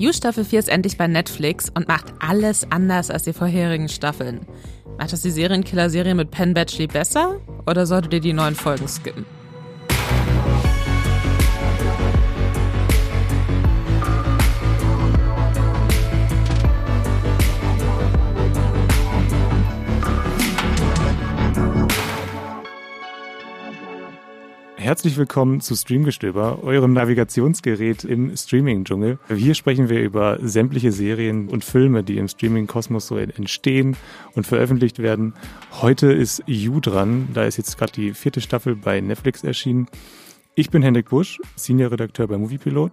You Staffel 4 ist endlich bei Netflix und macht alles anders als die vorherigen Staffeln. Macht das die Serienkiller-Serie mit Penn Badgley besser oder solltet ihr die neuen Folgen skippen? Herzlich willkommen zu Streamgestöber, eurem Navigationsgerät im Streaming-Dschungel. Hier sprechen wir über sämtliche Serien und Filme, die im Streaming-Kosmos so entstehen und veröffentlicht werden. Heute ist You dran. Da ist jetzt gerade die vierte Staffel bei Netflix erschienen. Ich bin Hendrik Busch, Senior-Redakteur bei Moviepilot.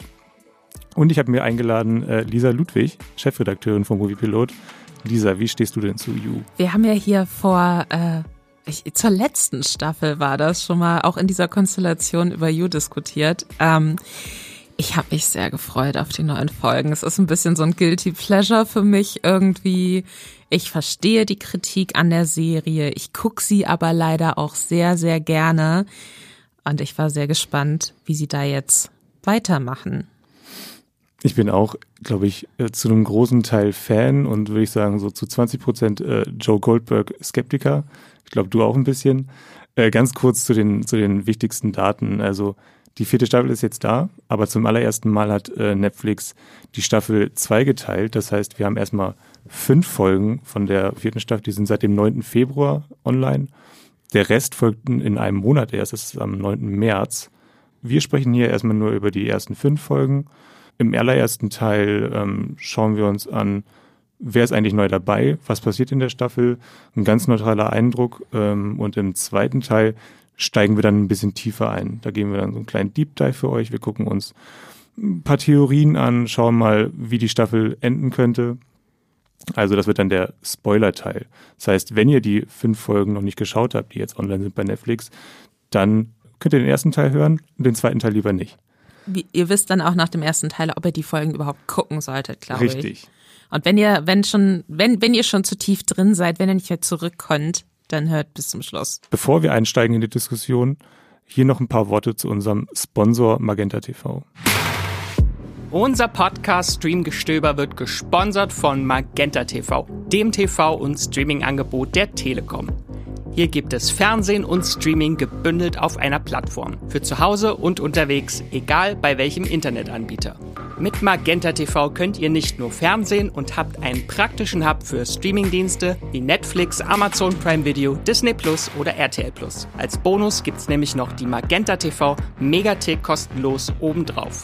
Und ich habe mir eingeladen äh, Lisa Ludwig, Chefredakteurin von Moviepilot. Lisa, wie stehst du denn zu You? Wir haben ja hier vor äh, ich, zur letzten Staffel war das schon mal auch in dieser Konstellation über You diskutiert. Ähm, ich habe mich sehr gefreut auf die neuen Folgen. Es ist ein bisschen so ein guilty pleasure für mich irgendwie. Ich verstehe die Kritik an der Serie. Ich gucke sie aber leider auch sehr, sehr gerne. Und ich war sehr gespannt, wie sie da jetzt weitermachen. Ich bin auch, glaube ich, äh, zu einem großen Teil Fan und würde ich sagen, so zu 20 Prozent äh, Joe Goldberg Skeptiker. Ich glaube, du auch ein bisschen. Äh, ganz kurz zu den, zu den wichtigsten Daten. Also die vierte Staffel ist jetzt da, aber zum allerersten Mal hat äh, Netflix die Staffel zwei geteilt. Das heißt, wir haben erstmal fünf Folgen von der vierten Staffel, die sind seit dem 9. Februar online. Der Rest folgt in einem Monat erst, das ist am 9. März. Wir sprechen hier erstmal nur über die ersten fünf Folgen. Im allerersten Teil ähm, schauen wir uns an, wer ist eigentlich neu dabei, was passiert in der Staffel, ein ganz neutraler Eindruck. Ähm, und im zweiten Teil steigen wir dann ein bisschen tiefer ein. Da geben wir dann so einen kleinen Deep Dive für euch. Wir gucken uns ein paar Theorien an, schauen mal, wie die Staffel enden könnte. Also das wird dann der Spoiler-Teil. Das heißt, wenn ihr die fünf Folgen noch nicht geschaut habt, die jetzt online sind bei Netflix, dann könnt ihr den ersten Teil hören und den zweiten Teil lieber nicht. Wie, ihr wisst dann auch nach dem ersten Teil, ob ihr die Folgen überhaupt gucken solltet, glaube ich. Richtig. Und wenn ihr, wenn schon, wenn, wenn ihr schon zu tief drin seid, wenn ihr nicht mehr zurückkommt, dann hört bis zum Schluss. Bevor wir einsteigen in die Diskussion, hier noch ein paar Worte zu unserem Sponsor Magenta TV. Unser Podcast Streamgestöber wird gesponsert von Magenta TV, dem TV- und Streaming-Angebot der Telekom. Hier gibt es Fernsehen und Streaming gebündelt auf einer Plattform. Für zu Hause und unterwegs, egal bei welchem Internetanbieter. Mit Magenta TV könnt ihr nicht nur Fernsehen und habt einen praktischen Hub für Streamingdienste wie Netflix, Amazon Prime Video, Disney Plus oder RTL Plus. Als Bonus gibt's nämlich noch die Magenta TV Megatick kostenlos obendrauf.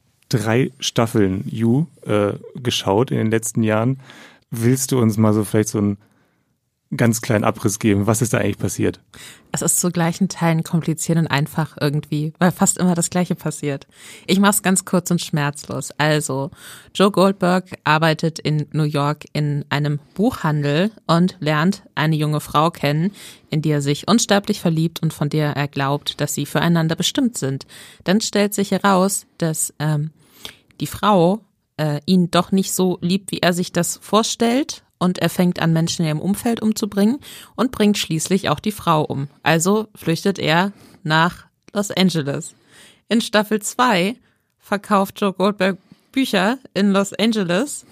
drei Staffeln You äh, geschaut in den letzten Jahren. Willst du uns mal so vielleicht so einen ganz kleinen Abriss geben? Was ist da eigentlich passiert? Es ist zu gleichen Teilen kompliziert und einfach irgendwie, weil fast immer das Gleiche passiert. Ich mache es ganz kurz und schmerzlos. Also, Joe Goldberg arbeitet in New York in einem Buchhandel und lernt eine junge Frau kennen, in die er sich unsterblich verliebt und von der er glaubt, dass sie füreinander bestimmt sind. Dann stellt sich heraus, dass ähm, die Frau äh, ihn doch nicht so liebt, wie er sich das vorstellt und er fängt an, Menschen in ihrem Umfeld umzubringen und bringt schließlich auch die Frau um. Also flüchtet er nach Los Angeles. In Staffel 2 verkauft Joe Goldberg Bücher in Los Angeles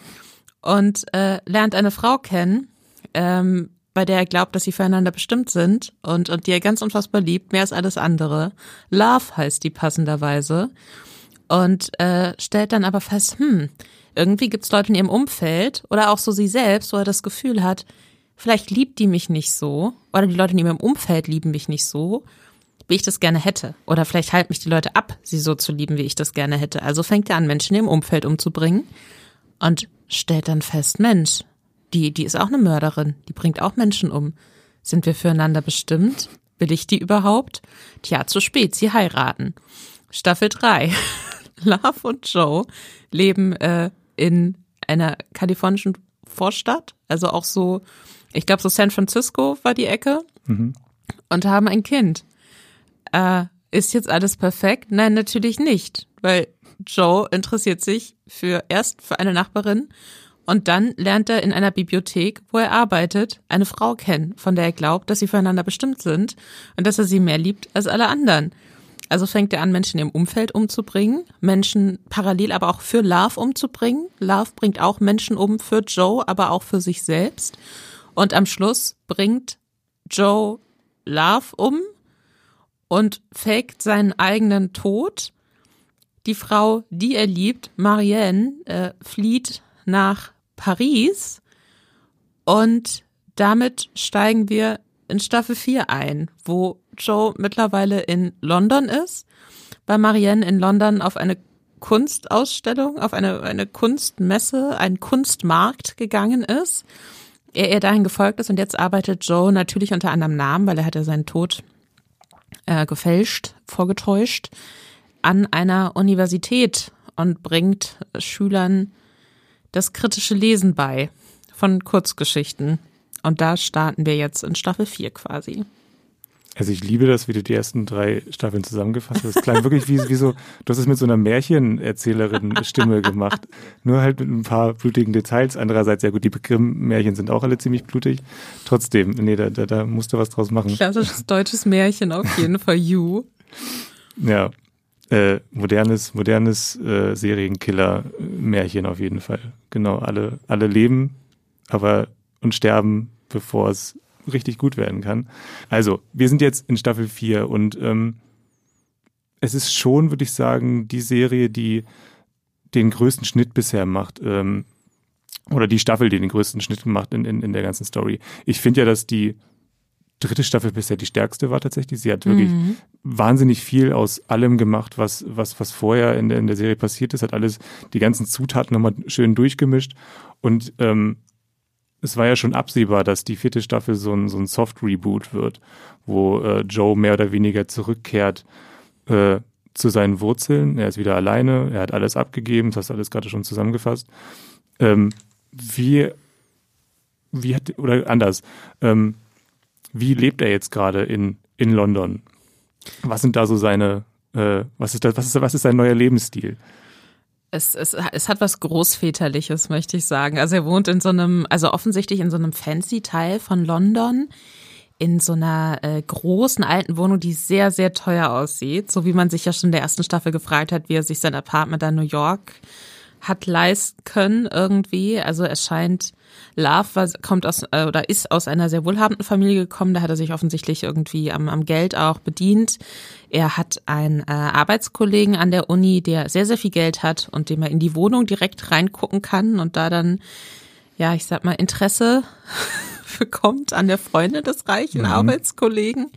und äh, lernt eine Frau kennen, ähm, bei der er glaubt, dass sie füreinander bestimmt sind und, und die er ganz unfassbar liebt, mehr als alles andere. Love heißt die passenderweise und äh, stellt dann aber fest, hm, irgendwie gibt's Leute in ihrem Umfeld oder auch so sie selbst, wo er das Gefühl hat, vielleicht liebt die mich nicht so oder die Leute in ihrem Umfeld lieben mich nicht so, wie ich das gerne hätte. Oder vielleicht halten mich die Leute ab, sie so zu lieben, wie ich das gerne hätte. Also fängt er an, Menschen ihrem Umfeld umzubringen und stellt dann fest, Mensch, die, die ist auch eine Mörderin, die bringt auch Menschen um. Sind wir füreinander bestimmt? Will ich die überhaupt? Tja, zu spät, sie heiraten. Staffel 3. Love und Joe leben äh, in einer kalifornischen Vorstadt, also auch so, ich glaube so San Francisco war die Ecke Mhm. und haben ein Kind. Äh, ist jetzt alles perfekt? Nein, natürlich nicht, weil Joe interessiert sich für erst für eine Nachbarin und dann lernt er in einer Bibliothek, wo er arbeitet, eine Frau kennen, von der er glaubt, dass sie füreinander bestimmt sind und dass er sie mehr liebt als alle anderen. Also fängt er an, Menschen im Umfeld umzubringen, Menschen parallel aber auch für Love umzubringen. Love bringt auch Menschen um für Joe, aber auch für sich selbst. Und am Schluss bringt Joe Love um und faked seinen eigenen Tod. Die Frau, die er liebt, Marianne, äh, flieht nach Paris und damit steigen wir in Staffel 4 ein, wo Joe mittlerweile in London ist, bei Marianne in London auf eine Kunstausstellung, auf eine, eine Kunstmesse, einen Kunstmarkt gegangen ist. Er ihr dahin gefolgt ist und jetzt arbeitet Joe natürlich unter anderem Namen, weil er hat ja seinen Tod äh, gefälscht, vorgetäuscht, an einer Universität und bringt Schülern das kritische Lesen bei von Kurzgeschichten. Und da starten wir jetzt in Staffel 4 quasi. Also ich liebe das, wie du die ersten drei Staffeln zusammengefasst hast. Das klang wirklich wie, wie so, du hast es mit so einer Märchenerzählerin-Stimme gemacht. Nur halt mit ein paar blutigen Details. Andererseits, ja gut, die Grimm-Märchen sind auch alle ziemlich blutig. Trotzdem, nee, da, da, da musst du was draus machen. Klassisches deutsches Märchen auf jeden Fall, you. Ja, äh, modernes, modernes äh, Serienkiller-Märchen auf jeden Fall. Genau, alle, alle leben, aber und sterben, bevor es richtig gut werden kann. Also, wir sind jetzt in Staffel 4 und ähm, es ist schon, würde ich sagen, die Serie, die den größten Schnitt bisher macht. Ähm, oder die Staffel, die den größten Schnitt macht in, in, in der ganzen Story. Ich finde ja, dass die dritte Staffel bisher die stärkste war tatsächlich. Sie hat wirklich Mhm. wahnsinnig viel aus allem gemacht, was, was, was vorher in der, in der Serie passiert ist, hat alles, die ganzen Zutaten nochmal schön durchgemischt. Und ähm, es war ja schon absehbar, dass die vierte Staffel so ein, so ein Soft-Reboot wird, wo äh, Joe mehr oder weniger zurückkehrt äh, zu seinen Wurzeln. Er ist wieder alleine, er hat alles abgegeben, das hast du alles gerade schon zusammengefasst. Ähm, wie, wie hat, oder anders, ähm, wie lebt er jetzt gerade in, in London? Was sind da so seine, äh, was ist das, was ist, was ist sein neuer Lebensstil? Es, es, es hat was Großväterliches, möchte ich sagen. Also er wohnt in so einem, also offensichtlich in so einem fancy Teil von London, in so einer äh, großen alten Wohnung, die sehr, sehr teuer aussieht. So wie man sich ja schon in der ersten Staffel gefragt hat, wie er sich sein Apartment in New York hat leisten können irgendwie. Also er scheint, Love war, kommt aus äh, oder ist aus einer sehr wohlhabenden Familie gekommen. Da hat er sich offensichtlich irgendwie am, am Geld auch bedient. Er hat einen äh, Arbeitskollegen an der Uni, der sehr, sehr viel Geld hat und dem er in die Wohnung direkt reingucken kann und da dann, ja, ich sag mal, Interesse bekommt an der Freundin des reichen Mhm. Arbeitskollegen.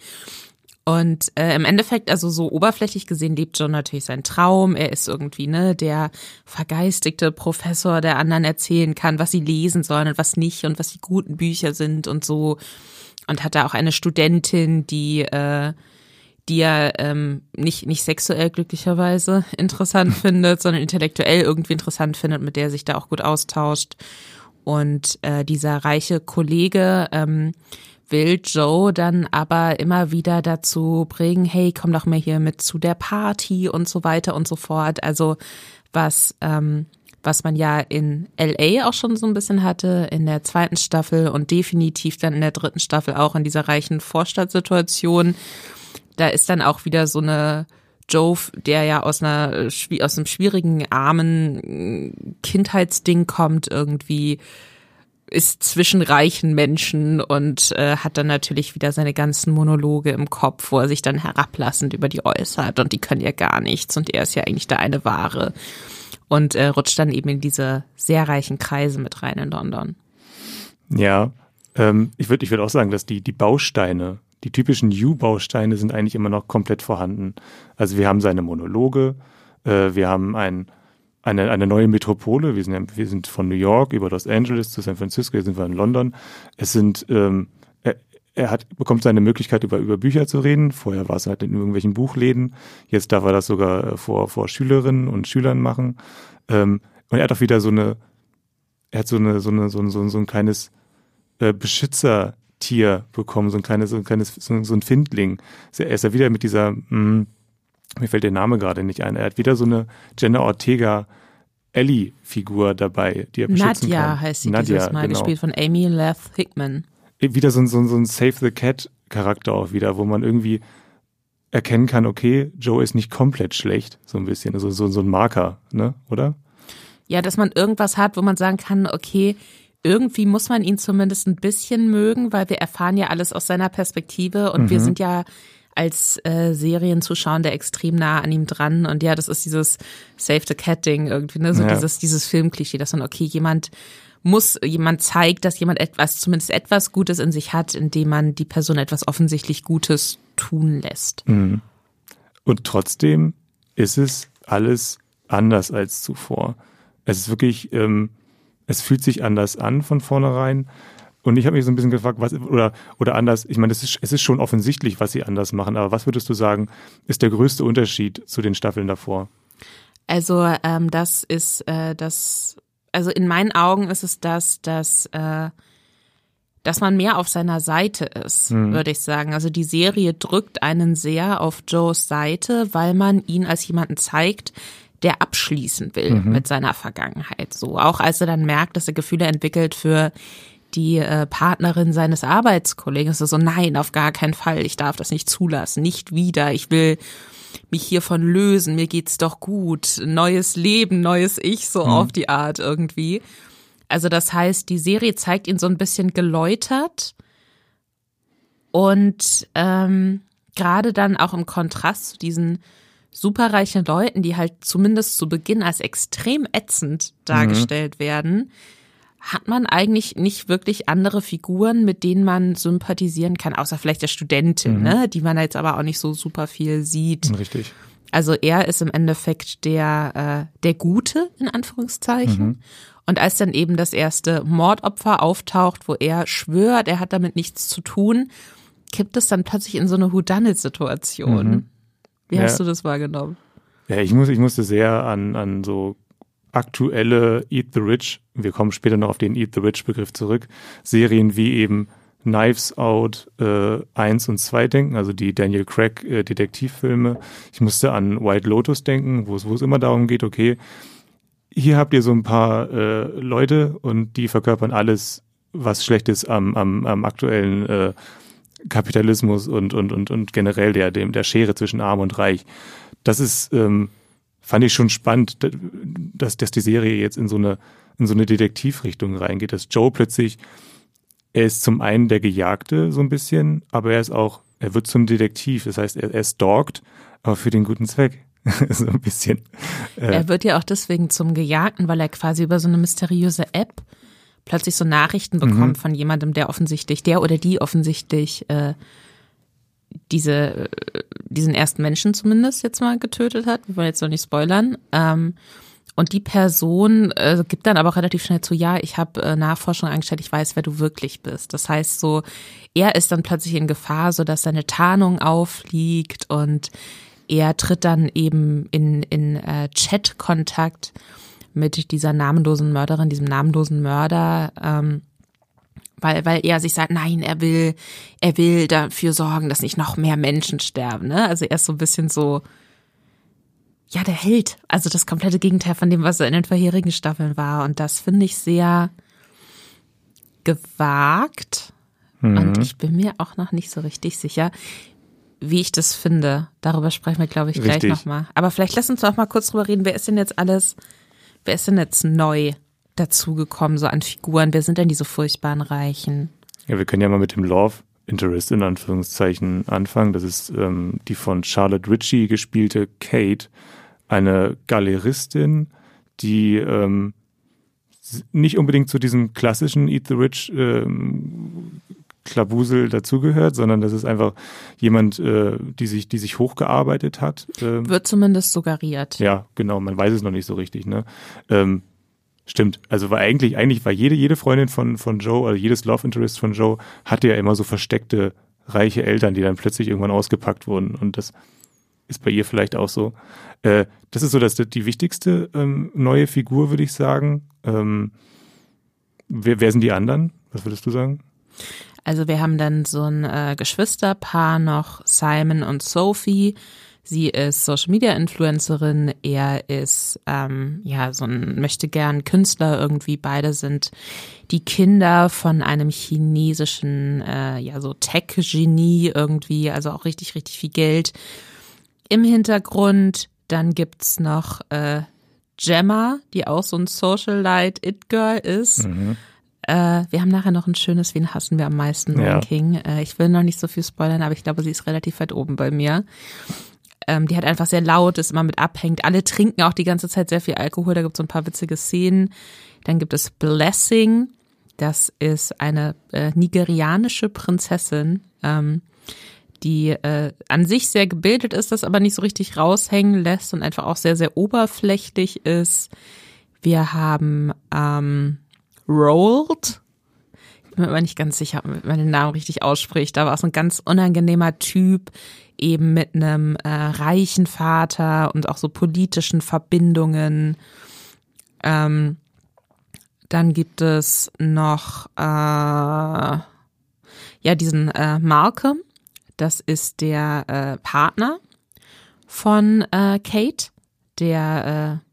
Und äh, im Endeffekt, also so oberflächlich gesehen, lebt John natürlich seinen Traum. Er ist irgendwie ne der vergeistigte Professor, der anderen erzählen kann, was sie lesen sollen und was nicht und was die guten Bücher sind und so. Und hat da auch eine Studentin, die äh, die er ähm, nicht nicht sexuell glücklicherweise interessant findet, sondern intellektuell irgendwie interessant findet, mit der er sich da auch gut austauscht. Und äh, dieser reiche Kollege ähm, will Joe dann aber immer wieder dazu bringen, hey, komm doch mal hier mit zu der Party und so weiter und so fort. Also was, ähm, was man ja in LA auch schon so ein bisschen hatte, in der zweiten Staffel und definitiv dann in der dritten Staffel auch in dieser reichen Vorstadtsituation. Da ist dann auch wieder so eine Joe, der ja aus einer schwi- aus einem schwierigen, armen Kindheitsding kommt, irgendwie ist zwischen reichen Menschen und äh, hat dann natürlich wieder seine ganzen Monologe im Kopf, wo er sich dann herablassend über die äußert und die können ja gar nichts und er ist ja eigentlich der eine Wahre und äh, rutscht dann eben in diese sehr reichen Kreise mit rein in London. Ja, ähm, ich würde ich würd auch sagen, dass die, die Bausteine, die typischen You-Bausteine sind eigentlich immer noch komplett vorhanden. Also wir haben seine Monologe, äh, wir haben ein, eine, eine neue Metropole, wir sind, wir sind von New York über Los Angeles zu San Francisco, jetzt sind wir in London. Es sind, ähm, er, er hat, bekommt seine Möglichkeit, über, über Bücher zu reden. Vorher war es halt in irgendwelchen Buchläden. Jetzt darf er das sogar äh, vor, vor Schülerinnen und Schülern machen. Ähm, und er hat auch wieder so eine, er hat so eine, so eine, so ein, so ein, so ein kleines äh, Beschützertier bekommen, so ein kleines, so ein kleines, so, ein Findling. Er ist ja wieder mit dieser, mh, hm, mir fällt der Name gerade nicht ein. Er hat wieder so eine Jenna Ortega Ellie-Figur dabei, die er beschützen Nadja kann. heißt sie Nadja, dieses Mal, genau. gespielt von Amy Leth Hickman. Wieder so ein, so so ein Save the Cat Charakter auch wieder, wo man irgendwie erkennen kann, okay, Joe ist nicht komplett schlecht, so ein bisschen, also so, so ein Marker, ne, oder? Ja, dass man irgendwas hat, wo man sagen kann, okay, irgendwie muss man ihn zumindest ein bisschen mögen, weil wir erfahren ja alles aus seiner Perspektive und wir Mhm. sind ja als äh, Serienzuschauer extrem nah an ihm dran und ja, das ist dieses Save the Cat Ding irgendwie, ne, so Ja. dieses dieses Filmklischee, dass man okay, jemand muss, jemand zeigt, dass jemand etwas, zumindest etwas Gutes in sich hat, indem man die Person etwas offensichtlich Gutes tun lässt. Mhm. Und trotzdem ist es alles anders als zuvor. Es ist wirklich, ähm, es fühlt sich anders an von vornherein. Und ich habe mich so ein bisschen gefragt, was oder oder anders. Ich meine, es ist, es ist schon offensichtlich, was sie anders machen. Aber was würdest du sagen, ist der größte Unterschied zu den Staffeln davor? Also ähm, das ist äh, das, also in meinen Augen ist es das, dass äh, dass man mehr auf seiner Seite ist, würde ich sagen. Also die Serie drückt einen sehr auf Joes Seite, weil man ihn als jemanden zeigt, der abschließen will mit seiner Vergangenheit. So auch als er dann merkt, dass er Gefühle entwickelt für die äh, Partnerin seines Arbeitskollegen ist so, nein, auf gar keinen Fall, ich darf das nicht zulassen, nicht wieder, ich will mich hiervon lösen, mir geht's doch gut, neues Leben, neues Ich, so auf die Art irgendwie. Also das heißt, die Serie zeigt ihn so ein bisschen geläutert. Und ähm, gerade dann auch im Kontrast zu diesen superreichen Leuten, die halt zumindest zu Beginn als extrem ätzend dargestellt werden, hat man eigentlich nicht wirklich andere Figuren, mit denen man sympathisieren kann, außer vielleicht der Studentin, ne, die man jetzt aber auch nicht so super viel sieht. Richtig. Also er ist im Endeffekt der, äh, der Gute, in Anführungszeichen. Und als dann eben das erste Mordopfer auftaucht, wo er schwört, er hat damit nichts zu tun, kippt es dann plötzlich in so eine Whodunit-Situation. Wie Ja. hast du das wahrgenommen? Ja, ich, muss, ich musste sehr an, an so aktuelle Eat the Rich, wir kommen später noch auf den Eat the Rich Begriff zurück, Serien wie eben Knives Out äh, 1 und 2 denken, also die Daniel Craig äh, Detektivfilme. Ich musste an White Lotus denken, wo es, immer darum geht, okay, hier habt ihr so ein paar äh, Leute und die verkörpern alles, was schlecht ist am, am, am aktuellen äh, Kapitalismus und, und, und, und generell der, der Schere zwischen Arm und Reich. Das ist, ähm, fand ich schon spannend, dass, dass die Serie jetzt in so eine, in so eine Detektivrichtung reingeht, dass Joe plötzlich, er ist zum einen der Gejagte so ein bisschen, aber er ist auch, er wird zum Detektiv. Das heißt, er, er stalkt, aber für den guten Zweck. so ein bisschen. Äh, Er wird ja auch deswegen zum Gejagten, weil er quasi über so eine mysteriöse App plötzlich so Nachrichten bekommt von jemandem, der offensichtlich, der oder die offensichtlich äh, diese, äh, diesen ersten Menschen zumindest jetzt mal getötet hat. Wir wollen jetzt noch nicht spoilern. Ähm, und die Person äh, gibt dann aber auch relativ schnell zu, ja, ich habe äh, Nachforschung angestellt, ich weiß, wer du wirklich bist. Das heißt so, er ist dann plötzlich in Gefahr, so dass seine Tarnung auffliegt und er tritt dann eben in, in äh, Chat-Kontakt mit dieser namenlosen Mörderin, diesem namenlosen Mörder, ähm, weil, weil er sich sagt, nein, er will, er will dafür sorgen, dass nicht noch mehr Menschen sterben. Ne? Also er ist so ein bisschen so, ja, der Held. Also das komplette Gegenteil von dem, was er in den vorherigen Staffeln war. Und das finde ich sehr gewagt. Und ich bin mir auch noch nicht so richtig sicher, wie ich das finde. Darüber sprechen wir, glaube ich, gleich nochmal. Aber vielleicht lass uns doch mal kurz drüber reden. Wer ist denn jetzt alles, wer ist denn jetzt neu dazugekommen, so an Figuren? Wer sind denn diese furchtbaren Reichen? Ja, wir können ja mal mit dem Love Interest in Anführungszeichen anfangen. Das ist ähm, die von Charlotte Ritchie gespielte Kate, eine Galeristin, die ähm, nicht unbedingt zu diesem klassischen Eat the Rich ähm, Klabusel dazugehört, sondern das ist einfach jemand, äh, die sich, die sich hochgearbeitet hat. Ähm, Wird zumindest suggeriert. ja, genau, man weiß es noch nicht so richtig, ne? Ähm, stimmt. Also war eigentlich, eigentlich war jede, jede Freundin von, von Joe, also jedes Love Interest von Joe hatte ja immer so versteckte reiche Eltern, die dann plötzlich irgendwann ausgepackt wurden. Und das ist bei ihr vielleicht auch so. Äh, das ist so dass die wichtigste ähm, neue Figur, würde ich sagen. Ähm, wer, wer sind die anderen? Was würdest du sagen? Also wir haben dann so ein äh, Geschwisterpaar noch, Simon und Sophie. Sie ist Social Media Influencerin, er ist ähm, ja so ein möchte gern Künstler irgendwie. Beide sind die Kinder von einem chinesischen äh, ja so Tech Genie irgendwie, also auch richtig richtig viel Geld im Hintergrund. Dann gibt's noch äh, Gemma, die auch so ein Socialite It Girl ist. Mhm. Äh, wir haben nachher noch ein schönes Wen hassen wir am meisten Ja. Ranking. Äh, ich will noch nicht so viel spoilern, aber ich glaube, sie ist relativ weit oben bei mir. Ähm, die hat einfach sehr laut, ist immer mit abhängt. Alle trinken auch die ganze Zeit sehr viel Alkohol. Da gibt es so ein paar witzige Szenen. Dann gibt es Blessing. Das ist eine äh, nigerianische Prinzessin, ähm, die äh, an sich sehr gebildet ist, das aber nicht so richtig raushängen lässt und einfach auch sehr, sehr oberflächlich ist. Wir haben ähm, Rolled. Bin mir aber nicht ganz sicher, ob man den Namen richtig ausspricht. Da war so ein ganz unangenehmer Typ, eben mit einem äh, reichen Vater und auch so politischen Verbindungen. Ähm, dann gibt es noch äh, ja diesen äh, Malcolm. Das ist der äh, Partner von äh, Kate, der äh,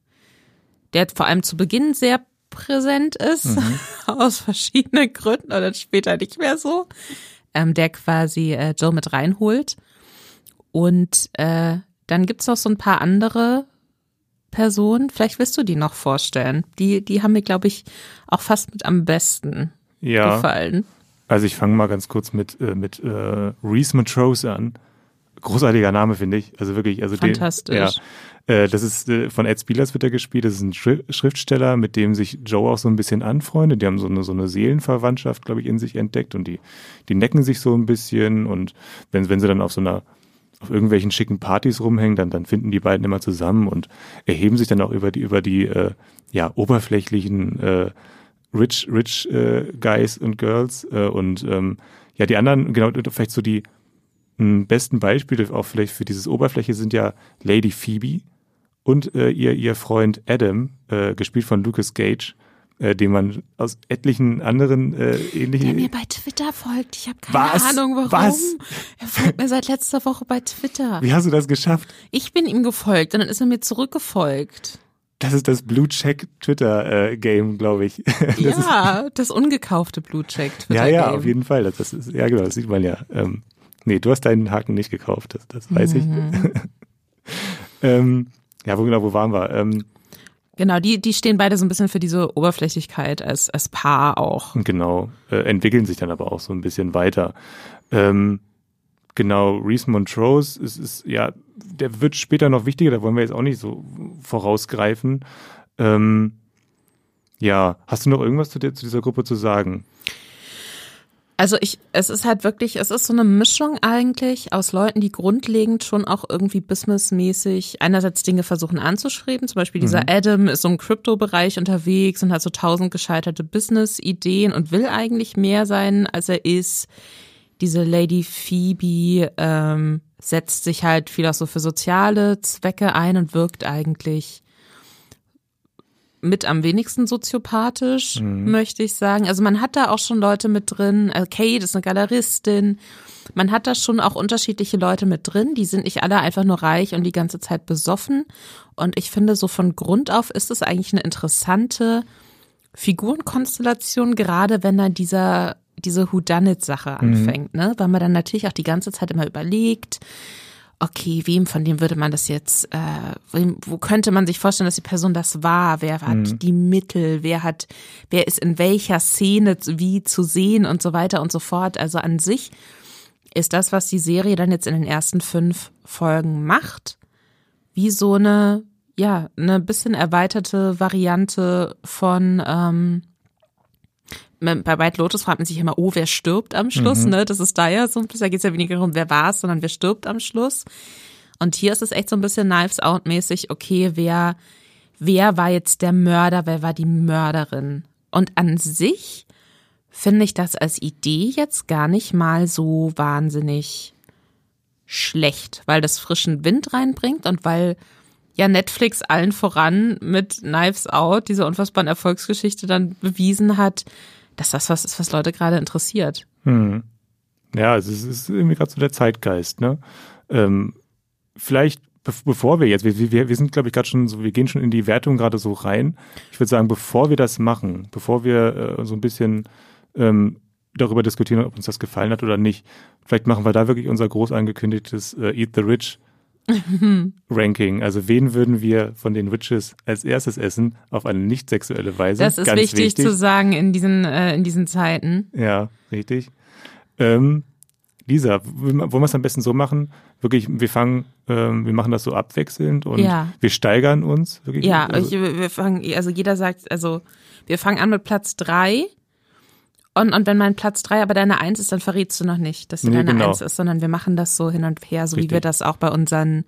der vor allem zu Beginn sehr präsent ist, aus verschiedenen Gründen und dann später nicht mehr so, ähm, der quasi äh, Joe mit reinholt. Und äh, dann gibt's noch so ein paar andere Personen, vielleicht willst du die noch vorstellen. Die, die haben mir, glaube ich, auch fast mit am besten Ja. gefallen. Also ich fange mal ganz kurz mit, äh, mit äh, Reese Montrose an. Großartiger Name, finde ich. Also wirklich, also Fantastisch. Den, ja, das ist äh, von Ed Spielers wird er gespielt. Das ist ein Schri Schriftsteller, mit dem sich Joe auch so ein bisschen anfreundet. Die haben so eine, so eine Seelenverwandtschaft, glaube ich, in sich entdeckt und die, die necken sich so ein bisschen und wenn, wenn sie dann auf so einer auf irgendwelchen schicken Partys rumhängen, dann, dann finden die beiden immer zusammen und erheben sich dann auch über die, über die äh, ja, oberflächlichen äh, Rich, Rich äh, Guys und Girls äh, und ähm, ja, die anderen, genau, vielleicht so die besten Beispiele auch vielleicht für dieses Oberfläche sind ja Lady Phoebe und äh, ihr, ihr Freund Adam, äh, gespielt von Lucas Gage, äh, den man aus etlichen anderen äh, Der ähnlichen mir bei Twitter folgt. Ich habe keine Was? Ahnung, warum. Was? Er folgt mir seit letzter Woche bei Twitter. Wie hast du das geschafft? Ich bin ihm gefolgt und dann ist er mir zurückgefolgt. Das ist das Blue Check Twitter äh, Game, glaube ich. Das ist, ja, das ungekaufte Blutcheck Twitter ja, ja, Game. auf jeden Fall. Das, das ist, ja, genau, das sieht man ja. Ähm, nee, du hast deinen Haken nicht gekauft, das, das weiß ich. ähm, ja, wo genau, wo waren wir? Ähm, Genau, die, die stehen beide so ein bisschen für diese Oberflächlichkeit als, als Paar auch. genau, äh, entwickeln sich dann aber auch so ein bisschen weiter. Ähm, genau, Reese Montrose ist, ist, ja, der wird später noch wichtiger, da wollen wir jetzt auch nicht so vorausgreifen. Ähm, ja, hast du noch irgendwas zu, der, zu dieser Gruppe zu sagen? Also ich, es ist halt wirklich, es ist so eine Mischung eigentlich aus Leuten, die grundlegend schon auch irgendwie businessmäßig einerseits Dinge versuchen anzuschreiben. Zum Beispiel dieser Adam ist so im Krypto-Bereich unterwegs und hat so tausend gescheiterte Business-Ideen und will eigentlich mehr sein, als er ist. Diese Lady Phoebe ähm, setzt sich halt viel auch so für soziale Zwecke ein und wirkt eigentlich mit am wenigsten soziopathisch, möchte ich sagen. Also man hat da auch schon Leute mit drin. Äh, Kate ist eine Galeristin. Man hat da schon auch unterschiedliche Leute mit drin. Die sind nicht alle einfach nur reich und die ganze Zeit besoffen. Und ich finde, so von Grund auf ist es eigentlich eine interessante Figurenkonstellation, gerade wenn dann dieser diese Whodunit-Sache anfängt, ne? Weil man dann natürlich auch die ganze Zeit immer überlegt, okay, wem von dem würde man das jetzt, äh, wem, wo könnte man sich vorstellen, dass die Person das war? Wer hat die Mittel? Wer hat, wer ist in welcher Szene wie zu sehen und so weiter und so fort? Also an sich ist das, was die Serie dann jetzt in den ersten fünf Folgen macht, wie so eine, ja, eine bisschen erweiterte Variante von, ähm, bei White Lotus fragt man sich immer, oh, wer stirbt am Schluss, ne? Das ist da ja so ein bisschen, da geht es ja weniger darum, wer war es, sondern wer stirbt am Schluss. Und hier ist es echt so ein bisschen Knives Out mäßig, okay, wer, wer war jetzt der Mörder, wer war die Mörderin? Und an sich finde ich das als Idee jetzt gar nicht mal so wahnsinnig schlecht, weil das frischen Wind reinbringt und weil ja Netflix allen voran mit Knives Out, dieser unfassbaren Erfolgsgeschichte, dann bewiesen hat, dass das was ist, was Leute gerade interessiert. Hm. Ja, es ist, es ist irgendwie gerade so der Zeitgeist, ne? Ähm, vielleicht bevor wir jetzt, wir, wir, wir sind, glaube ich, gerade schon so, wir gehen schon in die Wertung gerade so rein. Ich würde sagen, bevor wir das machen, bevor wir äh, so ein bisschen ähm, darüber diskutieren, ob uns das gefallen hat oder nicht, vielleicht machen wir da wirklich unser groß angekündigtes äh, Eat the Rich Ranking. Also wen würden wir von den Riches als erstes essen auf eine nicht sexuelle Weise? Das ist Ganz wichtig, wichtig, zu sagen in diesen, äh, in diesen Zeiten. Ja, richtig. Ähm, Lisa, wollen wir es am besten so machen? Wirklich, wir fangen, ähm, wir machen das so abwechselnd und ja. wir steigern uns. Wirklich. Ja, also, ich, wir fangen, also jeder sagt, also wir fangen an mit Platz drei. Und, und wenn mein Platz drei aber deine Eins ist, dann verrätst du noch nicht, dass sie nee, deine genau. Eins ist, sondern wir machen das so hin und her, so Richtig. wie wir das auch bei unseren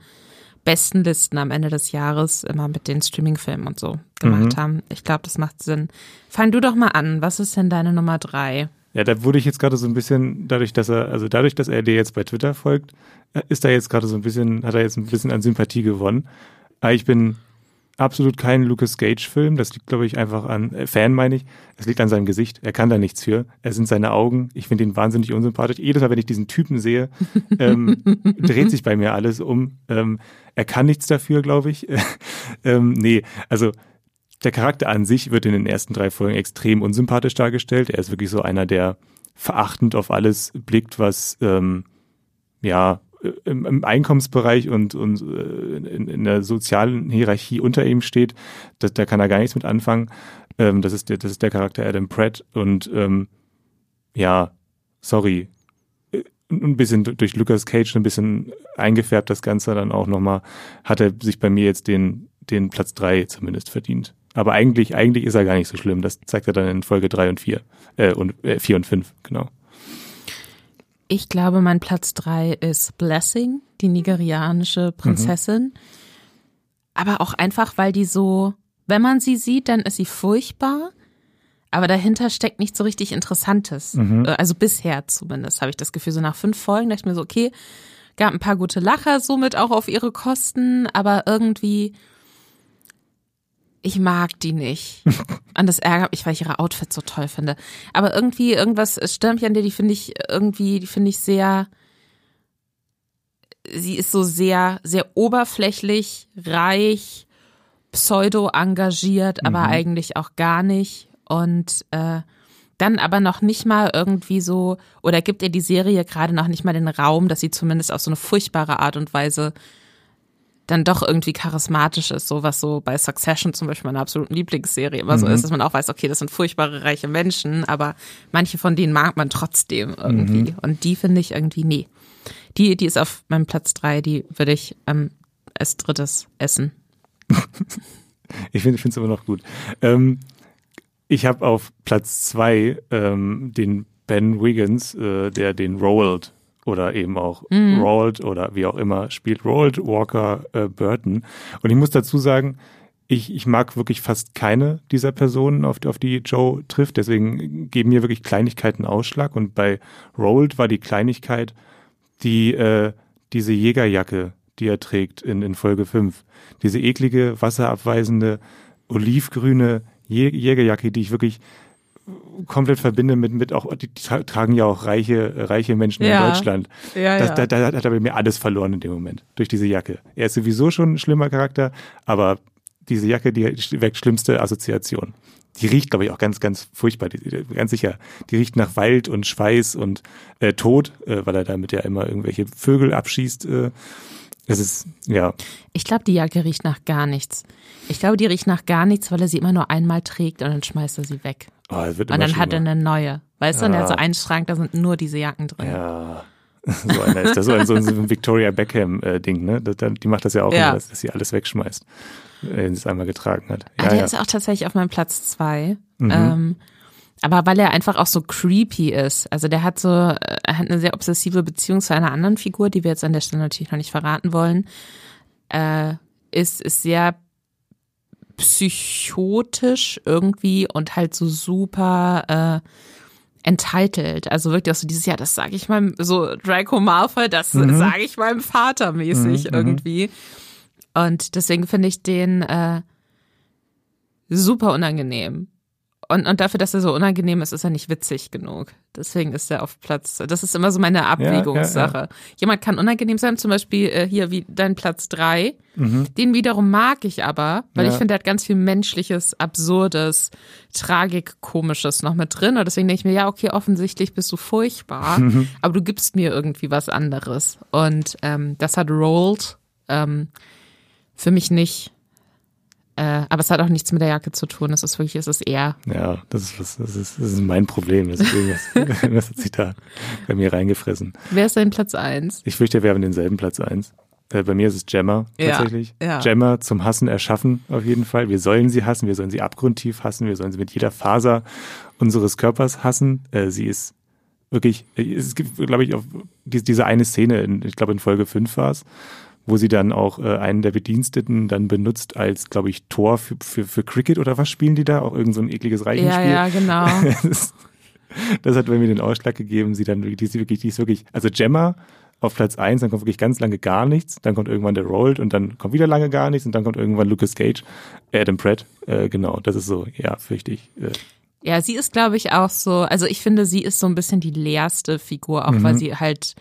besten Listen am Ende des Jahres immer mit den Streaming-Filmen und so gemacht mhm. haben. Ich glaube, das macht Sinn. Fang du doch mal an. Was ist denn deine Nummer drei? Ja, da wurde ich jetzt gerade so ein bisschen, dadurch, dass er, also dadurch, dass er dir jetzt bei Twitter folgt, äh, ist er jetzt gerade so ein bisschen, hat er jetzt ein bisschen an Sympathie gewonnen. Aber ich bin absolut kein Lucas Cage-Film. Das liegt, glaube ich, einfach an, äh, Fan meine ich, es liegt an seinem Gesicht. Er kann da nichts für. Es sind seine Augen. Ich finde ihn wahnsinnig unsympathisch. Jedes Mal, wenn ich diesen Typen sehe, ähm, dreht sich bei mir alles um. Ähm, er kann nichts dafür, glaube ich. ähm, nee, also der Charakter an sich wird in den ersten drei Folgen extrem unsympathisch dargestellt. Er ist wirklich so einer, der verachtend auf alles blickt, was ähm, ja im, im Einkommensbereich und, und äh, in, in der sozialen Hierarchie unter ihm steht. Das, da kann er gar nichts mit anfangen. Ähm, das, ist der, das ist der Charakter Adam Pratt und ähm, ja, sorry, äh, ein bisschen durch Lucas Cage ein bisschen eingefärbt das Ganze dann auch nochmal, hat er sich bei mir jetzt den, den Platz drei zumindest verdient. Aber eigentlich, eigentlich ist er gar nicht so schlimm. Das zeigt er dann in Folge drei und vier äh, und äh, vier und fünf genau. Ich glaube, mein Platz drei ist Blessing, die nigerianische Prinzessin. Mhm. Aber auch einfach, weil die so, wenn man sie sieht, dann ist sie furchtbar. Aber dahinter steckt nicht so richtig Interessantes. Mhm. Äh, also bisher zumindest habe ich das Gefühl, so nach fünf Folgen dachte ich mir so, okay, gab ein paar gute Lacher somit auch auf ihre Kosten, aber irgendwie ich mag die nicht. Und das ärgert mich, weil ich ihre Outfits so toll finde. Aber irgendwie, irgendwas mich an der, die finde ich irgendwie, die finde ich sehr, sie ist so sehr, sehr oberflächlich, reich, pseudo engagiert, aber mhm. eigentlich auch gar nicht. Und äh, dann aber noch nicht mal irgendwie so, oder gibt ihr die Serie gerade noch nicht mal den Raum, dass sie zumindest auf so eine furchtbare Art und Weise dann doch irgendwie charismatisch ist, so was so bei Succession zum Beispiel meine absoluten Lieblingsserie immer mhm. so ist, dass man auch weiß, okay, das sind furchtbare reiche Menschen, aber manche von denen mag man trotzdem irgendwie. Mhm. Und die finde ich irgendwie, nee. Die, die ist auf meinem Platz drei, die würde ich ähm, als drittes essen. ich finde es immer noch gut. Ähm, ich habe auf Platz zwei ähm, den Ben Wiggins, äh, der den Roald oder eben auch mhm. Roald oder wie auch immer spielt Roald Walker äh, Burton. Und ich muss dazu sagen, ich, ich mag wirklich fast keine dieser Personen, auf, auf die Joe trifft. Deswegen geben mir wirklich Kleinigkeiten Ausschlag. Und bei Roald war die Kleinigkeit die äh, diese Jägerjacke, die er trägt in, in Folge 5. Diese eklige, wasserabweisende, olivgrüne Jägerjacke, die ich wirklich komplett verbinde mit, mit auch, die tragen ja auch reiche, reiche Menschen ja. in Deutschland. Ja, das, ja. Da, da hat er bei mir alles verloren in dem Moment, durch diese Jacke. Er ist sowieso schon ein schlimmer Charakter, aber diese Jacke, die weckt schlimmste Assoziation. Die riecht, glaube ich, auch ganz, ganz furchtbar, die, ganz sicher. Die riecht nach Wald und Schweiß und äh, Tod, äh, weil er damit ja immer irgendwelche Vögel abschießt. Äh. Das ist, ja. Ich glaube, die Jacke riecht nach gar nichts. Ich glaube, die riecht nach gar nichts, weil er sie immer nur einmal trägt und dann schmeißt er sie weg. Oh, und dann schlimmer. hat er eine neue. Weißt ja. du, und er hat so einen Schrank, da sind nur diese Jacken drin. Ja. So einer ist das, so ein, so ein Victoria Beckham-Ding, äh, ne? Die macht das ja auch ja. immer, dass, sie alles wegschmeißt, wenn sie es einmal getragen hat. Ja, ah, der ja. ist auch tatsächlich auf meinem Platz zwei. Mhm. Ähm, aber weil er einfach auch so creepy ist. Also der hat so, er hat eine sehr obsessive Beziehung zu einer anderen Figur, die wir jetzt an der Stelle natürlich noch nicht verraten wollen. Äh, ist, ist sehr psychotisch irgendwie und halt so super äh, entitled. Also wirklich auch so dieses Jahr, das sage ich meinem, so Draco Malfoy, das mhm. sage ich meinem Vater mäßig mhm, mhm, irgendwie. Und deswegen finde ich den äh, super unangenehm. Und, und dafür, dass er so unangenehm ist, ist er nicht witzig genug. Deswegen ist er auf Platz. Das ist immer so meine Abwägungssache. Ja, ja, ja. Jemand kann unangenehm sein, zum Beispiel äh, hier wie dein Platz drei. Mhm. Den wiederum mag ich aber, weil ich finde, er hat ganz viel menschliches, absurdes, tragik, komisches noch mit drin. Und deswegen denke ich mir, ja, okay, offensichtlich bist du furchtbar, mhm. aber du gibst mir irgendwie was anderes. Und ähm, das hat Rolled ähm, für mich nicht. Äh, aber es hat auch nichts mit der Jacke zu tun. Es ist wirklich, es ist eher. Ja, das ist, das ist, das ist mein Problem. Deswegen, das hat sich da bei mir reingefressen. Wer ist dein Platz eins? Ich fürchte, wir haben denselben Platz eins. Äh, bei mir ist es Gemma tatsächlich. Ja, ja. Gemma zum Hassen erschaffen auf jeden Fall. Wir sollen sie hassen, wir sollen sie abgrundtief hassen, wir sollen sie mit jeder Faser unseres Körpers hassen. Äh, sie ist wirklich, es gibt, glaube ich, auch diese eine Szene, in, ich glaube in Folge 5 war es, wo sie dann auch äh, einen der Bediensteten dann benutzt als, glaube ich, Tor für, für, für Cricket oder was spielen die da? Auch irgend so ein ekliges Reichenspiel. Ja, ja, genau. das, das, hat bei mir den Ausschlag gegeben, sie dann, die ist wirklich, die ist wirklich, also Gemma auf Platz eins, dann kommt wirklich ganz lange gar nichts, dann kommt irgendwann der Rolled und dann kommt wieder lange gar nichts und dann kommt irgendwann Lucas Cage, Adam Pratt, äh, genau, das ist so, ja, fürchte ich. Äh. Ja, sie ist, glaube ich, auch so, also ich finde, sie ist so ein bisschen die leerste Figur, auch mhm. weil sie halt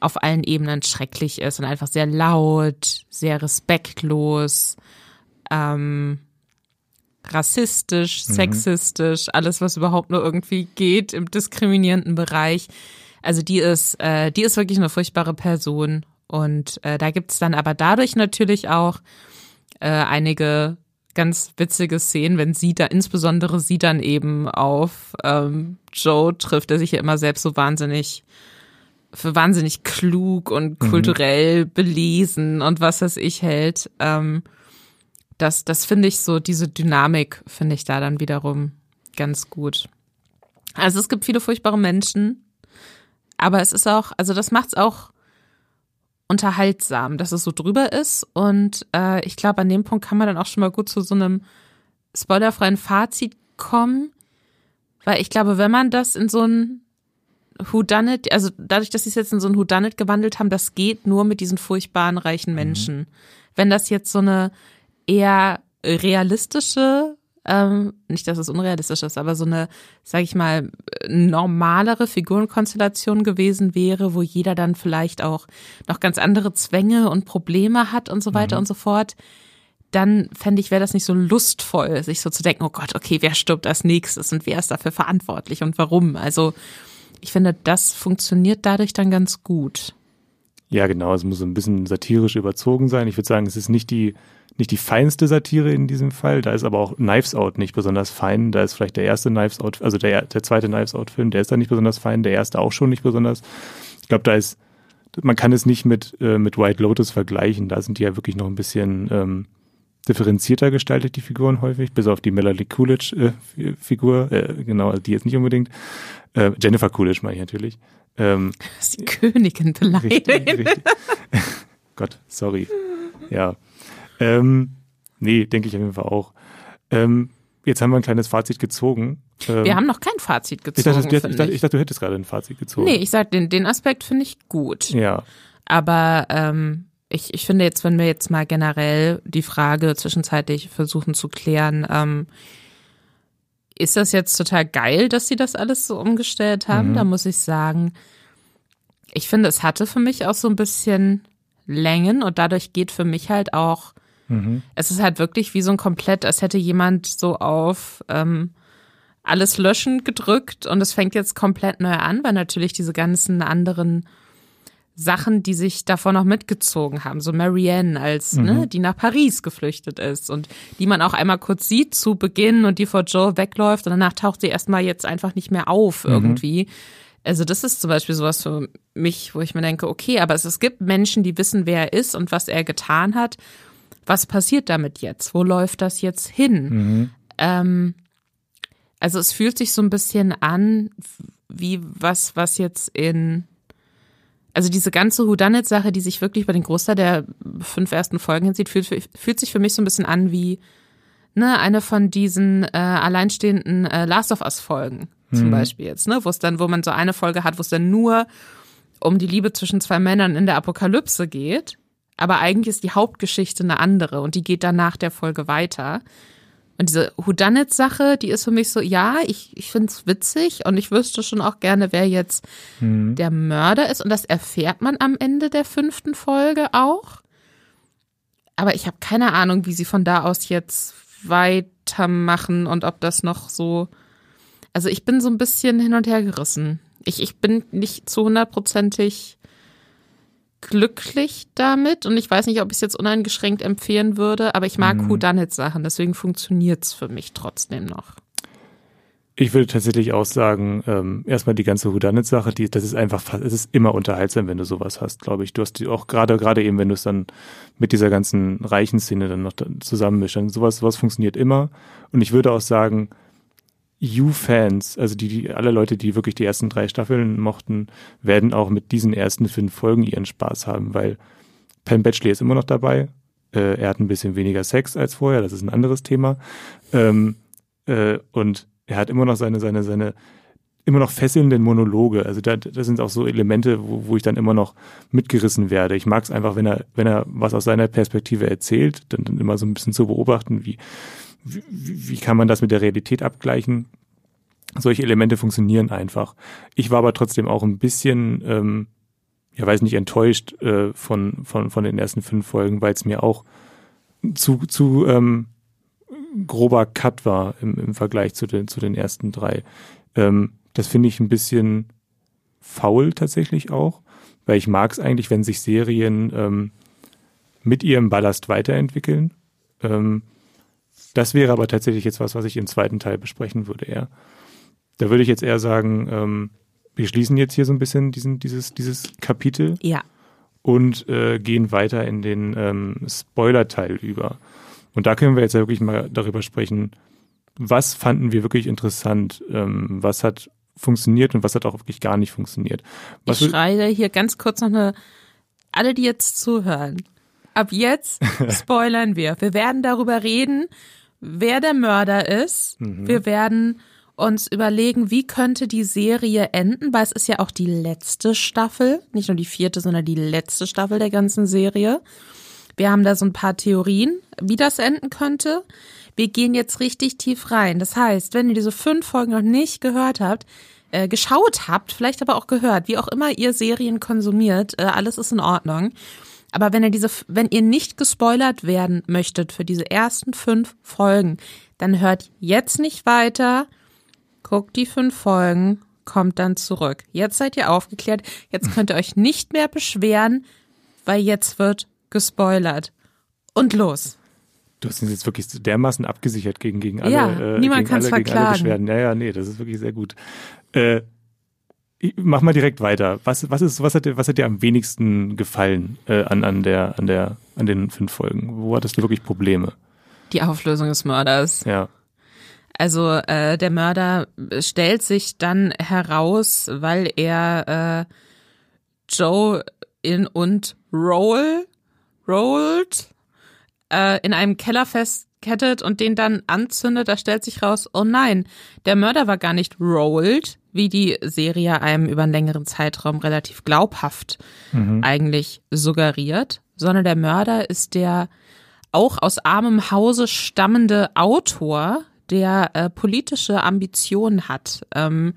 auf allen Ebenen schrecklich ist und einfach sehr laut, sehr respektlos, ähm, rassistisch, mhm. sexistisch, alles, was überhaupt nur irgendwie geht im diskriminierenden Bereich. Also die ist, äh, die ist wirklich eine furchtbare Person. Und äh, da gibt's dann aber dadurch natürlich auch äh, einige ganz witzige Szenen, wenn sie da, insbesondere sie dann eben auf ähm, Joe trifft, der sich ja immer selbst so wahnsinnig für wahnsinnig klug und mhm. kulturell mhm. belesen und was weiß ich hält. Ähm, das, das finde ich so, diese Dynamik finde ich da dann wiederum ganz gut. Also es gibt viele furchtbare Menschen, aber es ist auch, also das macht es auch unterhaltsam, dass es so drüber ist. Und äh, ich glaube, an dem Punkt kann man dann auch schon mal gut zu so einem spoilerfreien Fazit kommen. Weil ich glaube, wenn man das in so ein Whodunit, also dadurch, dass sie es jetzt in so ein Whodunit gewandelt haben, das geht nur mit diesen furchtbaren reichen mhm. Menschen. Mhm. Wenn das jetzt so eine eher realistische, ähm, nicht, dass es unrealistisch ist, aber so eine, sag ich mal, normalere Figurenkonstellation gewesen wäre, wo jeder dann vielleicht auch noch ganz andere Zwänge und Probleme hat und so weiter mhm. und so fort, dann fände ich, wäre das nicht so lustvoll, sich so zu denken, oh Gott, okay, wer stirbt als nächstes und wer ist dafür verantwortlich und warum? Also ich finde, das funktioniert dadurch dann ganz gut. Ja, genau. Es muss ein bisschen satirisch überzogen sein. Ich würde sagen, es ist nicht die, nicht die feinste Satire in diesem Fall. Da ist aber auch Knives Out nicht besonders fein. Da ist vielleicht der erste Knives Out, also der, der zweite Knives Out Film, der ist da nicht besonders fein. Der erste auch schon nicht besonders. Ich glaube, da ist, man kann es nicht mit, äh, mit White Lotus vergleichen. Da sind die ja wirklich noch ein bisschen, ähm, differenzierter gestaltet, die Figuren häufig, bis auf die Melanie Coolidge-Figur, äh, äh, genau, die jetzt nicht unbedingt. Äh, Jennifer Coolidge meine ich natürlich. Ähm, das ist die Königin beleidigen. Gott, sorry. Ja. Ähm, nee, denke ich auf jeden Fall auch. Ähm, jetzt haben wir ein kleines Fazit gezogen. Ähm, wir haben noch kein Fazit gezogen. Ich dachte, ich, dachte, ich dachte, du hättest gerade ein Fazit gezogen. Nee, ich sag, den, den Aspekt finde ich gut. Ja. Aber ähm, ich, ich finde jetzt, wenn wir jetzt mal generell die Frage zwischenzeitlich versuchen zu klären, ähm, ist das jetzt total geil, dass sie das alles so umgestellt haben? Mhm. Da muss ich sagen, ich finde, es hatte für mich auch so ein bisschen Längen und dadurch geht für mich halt auch, mhm. es ist halt wirklich wie so ein komplett, als hätte jemand so auf ähm, alles löschen gedrückt und es fängt jetzt komplett neu an, weil natürlich diese ganzen anderen Sachen, die sich davor noch mitgezogen haben. So Marianne als, ne, mhm. ne, die nach Paris geflüchtet ist und die man auch einmal kurz sieht zu Beginn und die vor Joe wegläuft und danach taucht sie erstmal jetzt einfach nicht mehr auf mhm. irgendwie. Also das ist zum Beispiel sowas für mich, wo ich mir denke, okay, aber es, es gibt Menschen, die wissen, wer er ist und was er getan hat. Was passiert damit jetzt? Wo läuft das jetzt hin? Mhm. Ähm, also es fühlt sich so ein bisschen an, wie was, was jetzt in also diese ganze Houdanet-Sache, die sich wirklich über den Großteil der fünf ersten Folgen hinsieht, fühlt, fühlt sich für mich so ein bisschen an wie ne, eine von diesen äh, alleinstehenden äh, Last of Us-Folgen zum mhm. Beispiel jetzt, ne, wo es dann, wo man so eine Folge hat, wo es dann nur um die Liebe zwischen zwei Männern in der Apokalypse geht, aber eigentlich ist die Hauptgeschichte eine andere und die geht dann nach der Folge weiter. Und diese Whodunit-Sache, die ist für mich so, ja, ich, ich finde es witzig und ich wüsste schon auch gerne, wer jetzt mhm. der Mörder ist. Und das erfährt man am Ende der fünften Folge auch. Aber ich habe keine Ahnung, wie sie von da aus jetzt weitermachen und ob das noch so. Also ich bin so ein bisschen hin und her gerissen. Ich, ich bin nicht zu hundertprozentig glücklich damit und ich weiß nicht, ob ich es jetzt uneingeschränkt empfehlen würde, aber ich mag mhm. Whodunit-Sachen, deswegen funktioniert es für mich trotzdem noch. Ich würde tatsächlich auch sagen, ähm, erstmal die ganze Whodunit-Sache, die, das ist einfach, es ist immer unterhaltsam, wenn du sowas hast, glaube ich. Du hast die auch gerade, gerade eben, wenn du es dann mit dieser ganzen reichen Szene dann noch zusammenmischst, sowas, sowas funktioniert immer. Und ich würde auch sagen, You-Fans, also die, die, alle Leute, die wirklich die ersten drei Staffeln mochten, werden auch mit diesen ersten fünf Folgen ihren Spaß haben, weil Penn Batchley ist immer noch dabei. Äh, er hat ein bisschen weniger Sex als vorher, das ist ein anderes Thema. Ähm, äh, und er hat immer noch seine, seine, seine immer noch fesselnden Monologe. Also da, das sind auch so Elemente, wo, wo ich dann immer noch mitgerissen werde. Ich mag es einfach, wenn er, wenn er was aus seiner Perspektive erzählt, dann, dann immer so ein bisschen zu beobachten, wie, wie, wie kann man das mit der Realität abgleichen? Solche Elemente funktionieren einfach. Ich war aber trotzdem auch ein bisschen, ähm, ja weiß nicht, enttäuscht äh, von, von, von den ersten fünf Folgen, weil es mir auch zu, zu ähm, grober Cut war im, im Vergleich zu den, zu den ersten drei. Ähm, das finde ich ein bisschen faul tatsächlich auch, weil ich mag es eigentlich, wenn sich Serien ähm, mit ihrem Ballast weiterentwickeln. Ähm, das wäre aber tatsächlich jetzt was, was ich im zweiten Teil besprechen würde eher. Da würde ich jetzt eher sagen, ähm, wir schließen jetzt hier so ein bisschen diesen, dieses, dieses Kapitel. Ja. Und äh, gehen weiter in den ähm, Spoiler-Teil über. Und da können wir jetzt ja wirklich mal darüber sprechen, was fanden wir wirklich interessant, ähm, was hat funktioniert und was hat auch wirklich gar nicht funktioniert. Was ich schreie hier ganz kurz noch eine, alle, die jetzt zuhören, ab jetzt spoilern wir. Wir werden darüber reden, wer der Mörder ist. Mhm. Wir werden uns überlegen, wie könnte die Serie enden, weil es ist ja auch die letzte Staffel, nicht nur die vierte, sondern die letzte Staffel der ganzen Serie. Wir haben da so ein paar Theorien, wie das enden könnte. Wir gehen jetzt richtig tief rein. Das heißt, wenn ihr diese fünf Folgen noch nicht gehört habt, äh, geschaut habt, vielleicht aber auch gehört, wie auch immer ihr Serien konsumiert, äh, alles ist in Ordnung. Aber wenn ihr diese, wenn ihr nicht gespoilert werden möchtet für diese ersten fünf Folgen, dann hört jetzt nicht weiter, guckt die fünf Folgen, kommt dann zurück. Jetzt seid ihr aufgeklärt, jetzt könnt ihr euch nicht mehr beschweren, weil jetzt wird gespoilert. Und los. Du hast uns jetzt wirklich dermaßen abgesichert gegen, gegen alle, ja, äh, niemand gegen, alle, gegen alle Beschwerden. Ja, ja, nee, das ist wirklich sehr gut. Äh, mach mal direkt weiter. Was, was, ist, was, hat, dir, was hat dir am wenigsten gefallen äh, an, an, der, an, der, an den fünf Folgen? Wo hattest du wirklich Probleme? Die Auflösung des Mörders. Ja. Also äh, der Mörder stellt sich dann heraus, weil er äh, Joe in und Roll rollt äh, in einem Keller festkettet und den dann anzündet. Da stellt sich raus, oh nein, der Mörder war gar nicht rolled, wie die Serie einem über einen längeren Zeitraum relativ glaubhaft mhm. eigentlich suggeriert, sondern der Mörder ist der auch aus armem Hause stammende Autor, der äh, politische Ambitionen hat ähm,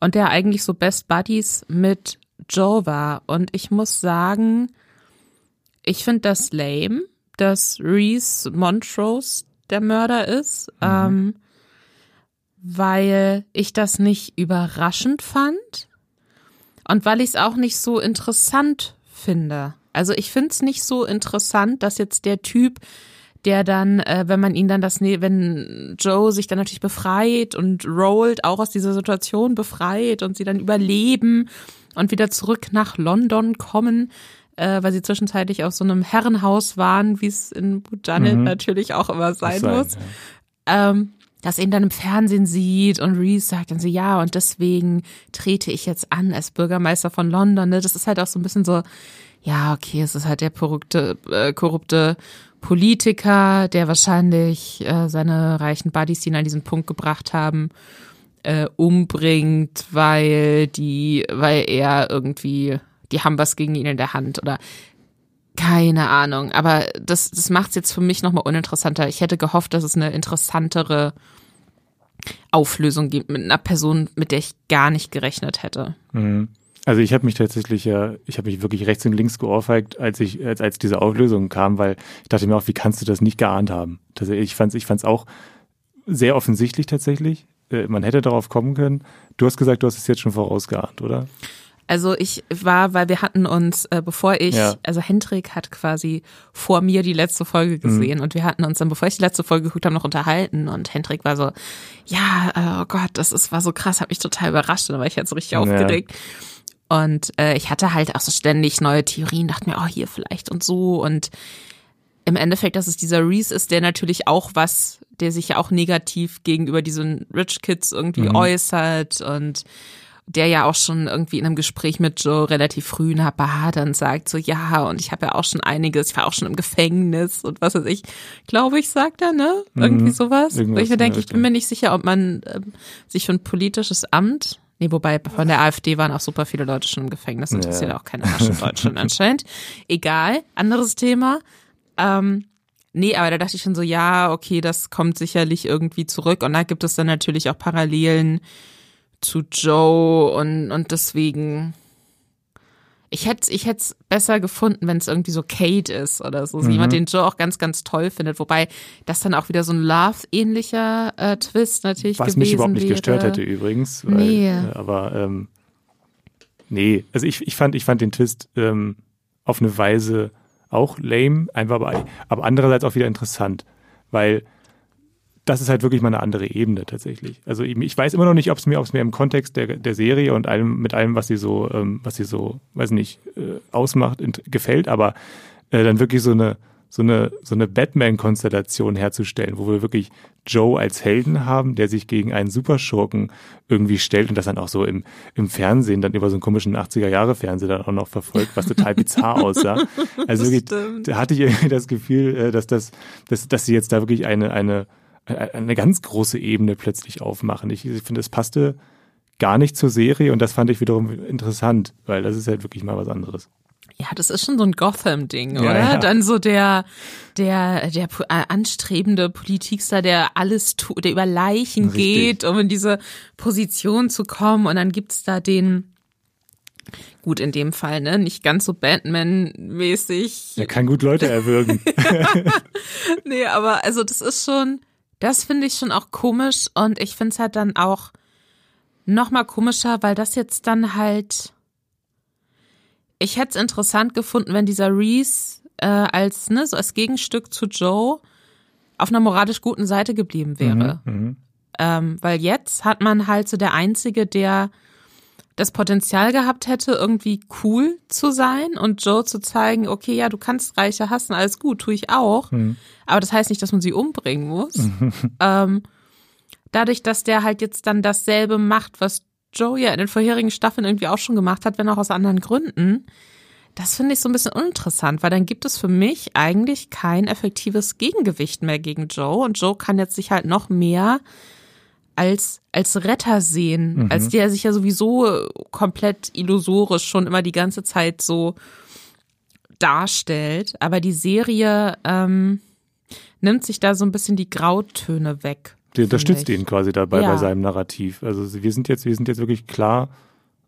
und der eigentlich so Best Buddies mit Joe war. Und ich muss sagen, ich finde das lame, dass Reese Montrose der Mörder ist. Mhm. Ähm, weil ich das nicht überraschend fand und weil ich es auch nicht so interessant finde. Also ich finde es nicht so interessant, dass jetzt der Typ, der dann, äh, wenn man ihn dann das, ne, wenn Joe sich dann natürlich befreit und Rolled auch aus dieser Situation befreit und sie dann überleben und wieder zurück nach London kommen, äh, weil sie zwischenzeitlich auf so einem Herrenhaus waren, wie es in Bujanet mhm. natürlich auch immer sein, sein muss. Ja. Ähm, dass ihn dann im Fernsehen sieht und Reese sagt dann so, ja, und deswegen trete ich jetzt an als Bürgermeister von London. Ne? Das ist halt auch so ein bisschen so, ja, okay, es ist halt der korrupte, äh, korrupte Politiker, der wahrscheinlich äh, seine reichen Buddies, die ihn an diesen Punkt gebracht haben, äh, umbringt, weil die, weil er irgendwie, die haben was gegen ihn in der Hand oder Keine Ahnung, aber das, das macht es jetzt für mich nochmal uninteressanter. Ich hätte gehofft, dass es eine interessantere Auflösung gibt mit einer Person, mit der ich gar nicht gerechnet hätte. Mhm. Also ich habe mich tatsächlich ja, ich habe mich wirklich rechts und links geohrfeigt, als ich, als, als diese Auflösung kam, weil ich dachte mir auch, wie kannst du das nicht geahnt haben? Ich fand es ich fand's auch sehr offensichtlich tatsächlich. Äh, man hätte darauf kommen können. Du hast gesagt, du hast es jetzt schon vorausgeahnt, oder? Also ich war, weil wir hatten uns, äh, bevor ich, ja. also Hendrik hat quasi vor mir die letzte Folge gesehen mhm. und wir hatten uns dann, bevor ich die letzte Folge geguckt habe, noch unterhalten und Hendrik war so, ja, äh, oh Gott, das ist, war so krass, hat mich total überrascht und da war ich jetzt so richtig ja. aufgeregt. Und äh, ich hatte halt auch so ständig neue Theorien, dachte mir, oh, hier vielleicht und so und im Endeffekt, dass es dieser Reese ist, der natürlich auch was, der sich ja auch negativ gegenüber diesen Rich Kids irgendwie mhm. äußert und der ja auch schon irgendwie in einem Gespräch mit Joe relativ früh in der Bar dann sagt so, ja, und ich habe ja auch schon einiges, ich war auch schon im Gefängnis und was weiß ich, glaube ich, sagt er, ne? Irgendwie mhm. sowas. Irgendwas ich mir denke, ich bin mir nicht sicher, ob man ähm, sich für ein politisches Amt Nee, wobei von der AfD waren auch super viele Leute schon im Gefängnis, interessiert ja. auch keiner Mensch in Deutschland anscheinend. Egal, anderes Thema. Ähm, nee, aber da dachte ich schon so, ja, okay, das kommt sicherlich irgendwie zurück. Und da gibt es dann natürlich auch Parallelen zu Joe und, und deswegen. Ich hätte ich es besser gefunden, wenn es irgendwie so Kate ist oder so. Mhm. Jemand, den Joe auch ganz, ganz toll findet. Wobei das dann auch wieder so ein Love-ähnlicher äh, Twist natürlich Was gewesen mich überhaupt nicht wäre. gestört hätte übrigens. Weil, nee. Äh, aber ähm, nee, also ich, ich, fand, ich fand den Twist ähm, auf eine Weise auch lame, einfach aber, aber andererseits auch wieder interessant. Weil das ist halt wirklich mal eine andere Ebene tatsächlich. Also ich weiß immer noch nicht, ob es mir, ob es mir im Kontext der, der Serie und allem mit allem, was sie so, ähm, was sie so, weiß nicht, äh, ausmacht, gefällt, aber äh, dann wirklich so eine so eine so eine Batman-Konstellation herzustellen, wo wir wirklich Joe als Helden haben, der sich gegen einen Superschurken irgendwie stellt und das dann auch so im, im Fernsehen, dann über so einen komischen 80er-Jahre-Fernseher dann auch noch verfolgt, was total bizarr aussah. Also wirklich, da hatte ich irgendwie das Gefühl, äh, dass das, dass, dass sie jetzt da wirklich eine, eine eine ganz große Ebene plötzlich aufmachen. Ich, ich finde, es passte gar nicht zur Serie und das fand ich wiederum interessant, weil das ist halt wirklich mal was anderes. Ja, das ist schon so ein Gotham-Ding, oder? Ja, ja. Dann so der, der, der äh, anstrebende Politikstar, der alles tut, der über Leichen Richtig. geht, um in diese Position zu kommen. Und dann gibt's da den, gut in dem Fall, ne? Nicht ganz so Batman-mäßig. Er kann gut Leute erwürgen. nee, aber also das ist schon, das finde ich schon auch komisch und ich finde es halt dann auch noch mal komischer, weil das jetzt dann halt. Ich hätte es interessant gefunden, wenn dieser Reese äh, als ne so als Gegenstück zu Joe auf einer moralisch guten Seite geblieben wäre. Mhm, mhm. ähm, weil jetzt hat man halt so der einzige, der das Potenzial gehabt hätte, irgendwie cool zu sein und Joe zu zeigen, okay, ja, du kannst Reiche hassen, alles gut, tue ich auch. Mhm. Aber das heißt nicht, dass man sie umbringen muss. ähm, dadurch, dass der halt jetzt dann dasselbe macht, was Joe ja in den vorherigen Staffeln irgendwie auch schon gemacht hat, wenn auch aus anderen Gründen. Das finde ich so ein bisschen uninteressant, weil dann gibt es für mich eigentlich kein effektives Gegengewicht mehr gegen Joe und Joe kann jetzt sich halt noch mehr als, als Retter sehen, mhm. als der sich ja sowieso komplett illusorisch schon immer die ganze Zeit so darstellt. Aber die Serie ähm, nimmt sich da so ein bisschen die Grautöne weg. Die unterstützt ihn quasi dabei ja. bei seinem Narrativ. Also wir sind jetzt, wir sind jetzt wirklich klar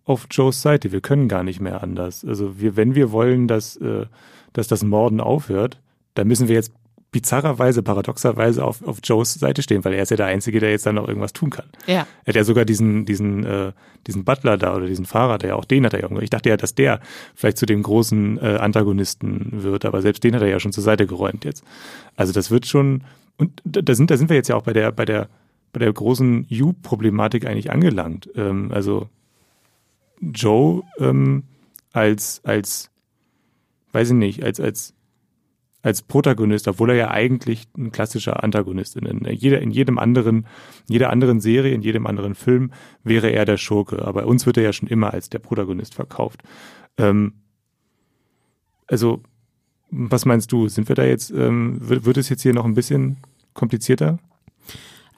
auf Joes Seite. Wir können gar nicht mehr anders. Also wir, wenn wir wollen, dass, äh, dass das Morden aufhört, dann müssen wir jetzt bizarrerweise, paradoxerweise auf, auf Joes Seite stehen, weil er ist ja der Einzige, der jetzt dann noch irgendwas tun kann. Ja. Er hat ja sogar diesen, diesen, äh, diesen Butler da oder diesen Fahrer, der ja auch den hat er ja. Ich dachte ja, dass der vielleicht zu dem großen äh, Antagonisten wird, aber selbst den hat er ja schon zur Seite geräumt jetzt. Also das wird schon, und da sind, da sind wir jetzt ja auch bei der, bei der, bei der großen You-Problematik eigentlich angelangt. Ähm, also Joe ähm, als, als, weiß ich nicht, als, als als Protagonist, obwohl er ja eigentlich ein klassischer Antagonist ist. In, jeder, in jedem anderen, in jeder anderen Serie, in jedem anderen Film wäre er der Schurke. Aber bei uns wird er ja schon immer als der Protagonist verkauft. Ähm, also, was meinst du? Sind wir da jetzt, ähm, wird, wird es jetzt hier noch ein bisschen komplizierter?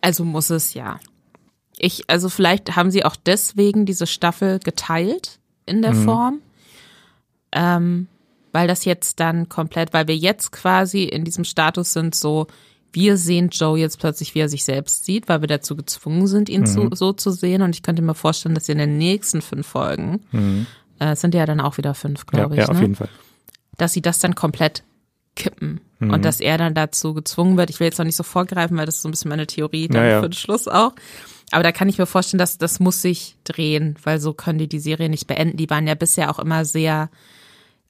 Also muss es ja. Ich, also vielleicht haben sie auch deswegen diese Staffel geteilt in der mhm. Form. Ähm, weil das jetzt dann komplett, weil wir jetzt quasi in diesem Status sind, so, wir sehen Joe jetzt plötzlich, wie er sich selbst sieht, weil wir dazu gezwungen sind, ihn mhm. zu, so zu sehen. Und ich könnte mir vorstellen, dass in den nächsten fünf Folgen, mhm. äh, sind ja dann auch wieder fünf, glaube ja, ich. Ja, auf ne? jeden Fall. Dass sie das dann komplett kippen. Mhm. Und dass er dann dazu gezwungen wird. Ich will jetzt noch nicht so vorgreifen, weil das ist so ein bisschen meine Theorie dann ja, für den Schluss auch. Aber da kann ich mir vorstellen, dass das muss sich drehen, weil so können die die Serie nicht beenden. Die waren ja bisher auch immer sehr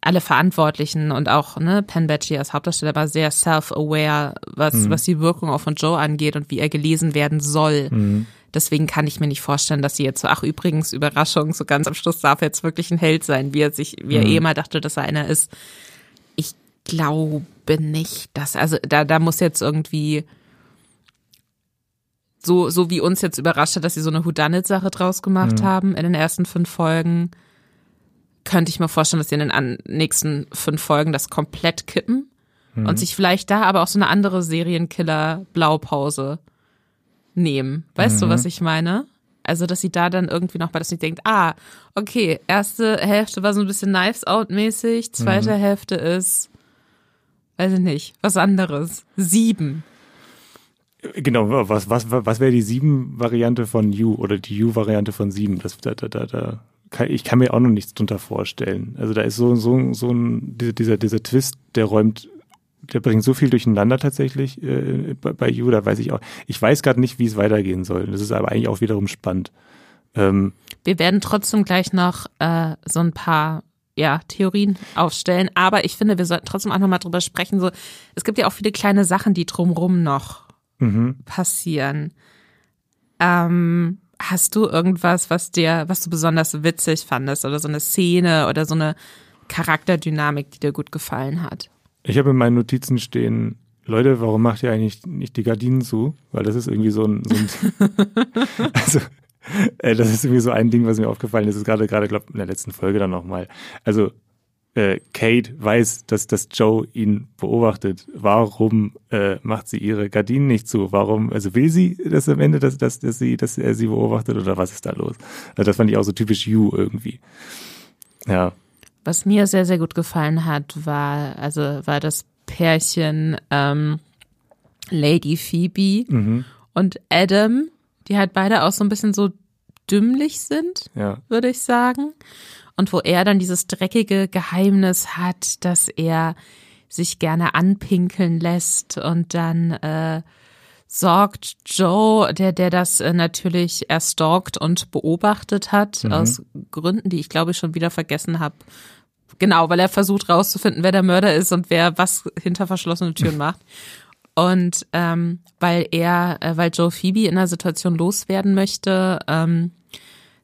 alle Verantwortlichen und auch ne, Penn Badgie als Hauptdarsteller war sehr self-aware, was, mhm. was die Wirkung auch von Joe angeht und wie er gelesen werden soll. Mhm. Deswegen kann ich mir nicht vorstellen, dass sie jetzt so, ach übrigens, Überraschung, so ganz am Schluss darf er jetzt wirklich ein Held sein, wie er sich, wie er mhm. eh mal dachte, dass er einer ist. Ich glaube nicht, dass, also da, da muss jetzt irgendwie so, so wie uns jetzt überrascht hat, dass sie so eine Whodunit-Sache draus gemacht mhm. haben in den ersten fünf Folgen könnte ich mir vorstellen, dass sie in den nächsten fünf Folgen das komplett kippen mhm. und sich vielleicht da aber auch so eine andere Serienkiller-Blaupause nehmen. Weißt mhm. du, was ich meine? Also, dass sie da dann irgendwie noch mal, dass sie denkt, ah, okay, erste Hälfte war so ein bisschen Knives Out mäßig, zweite mhm. Hälfte ist, weiß ich nicht, was anderes. Sieben. Genau, was, was, was wäre die sieben Variante von You oder die You-Variante von sieben? Das, da, da, da, kann, ich kann mir auch noch nichts drunter vorstellen. Also da ist so, so, so ein, dieser, dieser, Twist, der räumt, der bringt so viel durcheinander tatsächlich äh, bei, bei You, da weiß ich auch. Ich weiß gerade nicht, wie es weitergehen soll. Das ist aber eigentlich auch wiederum spannend. Ähm, Wir werden trotzdem gleich noch äh, so ein paar ja, Theorien aufstellen, aber ich finde, wir sollten trotzdem auch nochmal drüber sprechen. So, es gibt ja auch viele kleine Sachen, die drumrum noch mhm. passieren. Ähm, Hast du irgendwas, was dir, was du besonders witzig fandest oder so eine Szene oder so eine Charakterdynamik, die dir gut gefallen hat? Ich habe in meinen Notizen stehen, Leute, warum macht ihr eigentlich nicht die Gardinen zu? Weil das ist irgendwie so ein, so ein also äh, das ist irgendwie so ein Ding, was mir aufgefallen ist, ist gerade gerade glaube in der letzten Folge dann nochmal. Also äh, Kate weiß, dass, dass Joe ihn beobachtet. Warum äh, macht sie ihre Gardinen nicht zu? Warum, also will sie das am Ende, dass, dass, dass, sie, dass er sie beobachtet oder was ist da los? Also das fand ich auch so typisch You irgendwie. Ja. Was mir sehr, sehr gut gefallen hat, war, also war das Pärchen ähm, Lady Phoebe mhm. und Adam, die halt beide auch so ein bisschen so dümmlich sind, ja. würde ich sagen und wo er dann dieses dreckige Geheimnis hat, dass er sich gerne anpinkeln lässt und dann äh, sorgt Joe, der der das äh, natürlich erstalkt und beobachtet hat mhm. aus Gründen, die ich glaube ich schon wieder vergessen habe. Genau, weil er versucht rauszufinden, wer der Mörder ist und wer was hinter verschlossenen Türen macht. Und ähm, weil er, äh, weil Joe Phoebe in einer Situation loswerden möchte, ähm,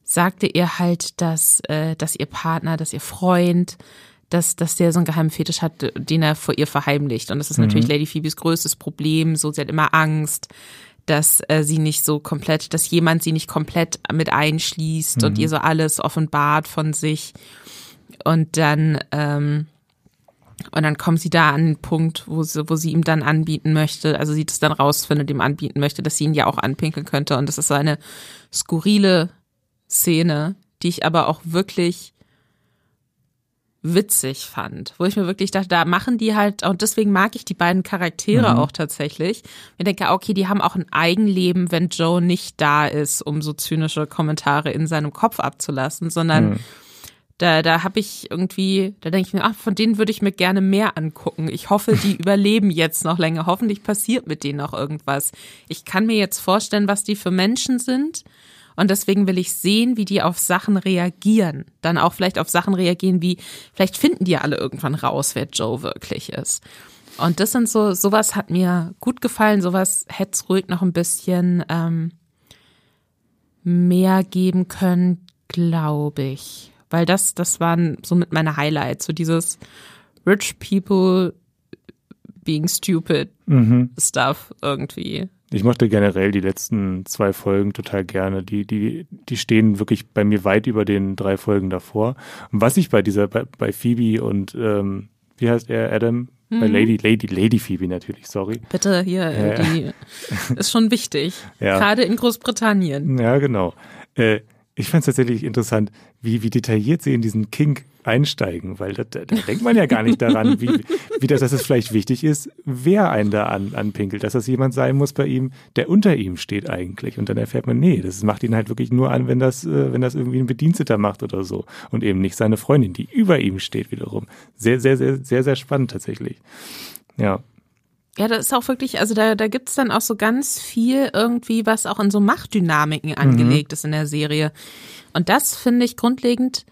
sagte ihr halt, dass, äh, dass ihr Partner, dass ihr Freund, dass, dass der so einen geheimen Fetisch hat, den er vor ihr verheimlicht. Und das ist mhm. natürlich Lady Phoebes größtes Problem. So, sie hat immer Angst, dass äh, sie nicht so komplett, dass jemand sie nicht komplett mit einschließt mhm. und ihr so alles offenbart von sich. Und dann, ähm, und dann kommt sie da an den Punkt, wo sie, wo sie ihm dann anbieten möchte, also sie das dann rausfindet, ihm anbieten möchte, dass sie ihn ja auch anpinkeln könnte. Und das ist so eine skurrile Szene, die ich aber auch wirklich witzig fand, wo ich mir wirklich dachte, da machen die halt, und deswegen mag ich die beiden Charaktere mhm. auch tatsächlich. Ich denke, okay, die haben auch ein Eigenleben, wenn Joe nicht da ist, um so zynische Kommentare in seinem Kopf abzulassen, sondern mhm. da, da habe ich irgendwie, da denke ich mir, ach, von denen würde ich mir gerne mehr angucken. Ich hoffe, die überleben jetzt noch länger. Hoffentlich passiert mit denen noch irgendwas. Ich kann mir jetzt vorstellen, was die für Menschen sind und deswegen will ich sehen, wie die auf Sachen reagieren. Dann auch vielleicht auf Sachen reagieren wie, vielleicht finden die ja alle irgendwann raus, wer Joe wirklich ist. Und das sind so, sowas hat mir gut gefallen, sowas hätte es ruhig noch ein bisschen ähm, mehr geben können, glaube ich. Weil das, das waren so mit meine Highlights, so dieses Rich People being stupid mhm. Stuff irgendwie. Ich mochte generell die letzten zwei Folgen total gerne. Die, die, die stehen wirklich bei mir weit über den drei Folgen davor. Und was ich bei dieser, bei, bei Phoebe und ähm, wie heißt er, Adam? Mhm. Bei Lady, Lady, Lady Phoebe natürlich, sorry. Bitte, hier, äh, die ist schon wichtig. ja. Gerade in Großbritannien. Ja, genau. Äh, ich fand es tatsächlich interessant, wie, wie detailliert sie in diesen Kink einsteigen, weil da, da, da denkt man ja gar nicht daran, wie, wie das, dass es vielleicht wichtig ist, wer einen da an, anpinkelt, dass das jemand sein muss bei ihm, der unter ihm steht eigentlich. Und dann erfährt man, nee, das macht ihn halt wirklich nur an, wenn das, äh, wenn das irgendwie ein Bediensteter macht oder so. Und eben nicht seine Freundin, die über ihm steht wiederum. Sehr, sehr, sehr, sehr, sehr spannend tatsächlich. Ja. Ja, das ist auch wirklich, also da, da gibt's dann auch so ganz viel irgendwie, was auch in so Machtdynamiken mhm. angelegt ist in der Serie. Und das finde ich grundlegend.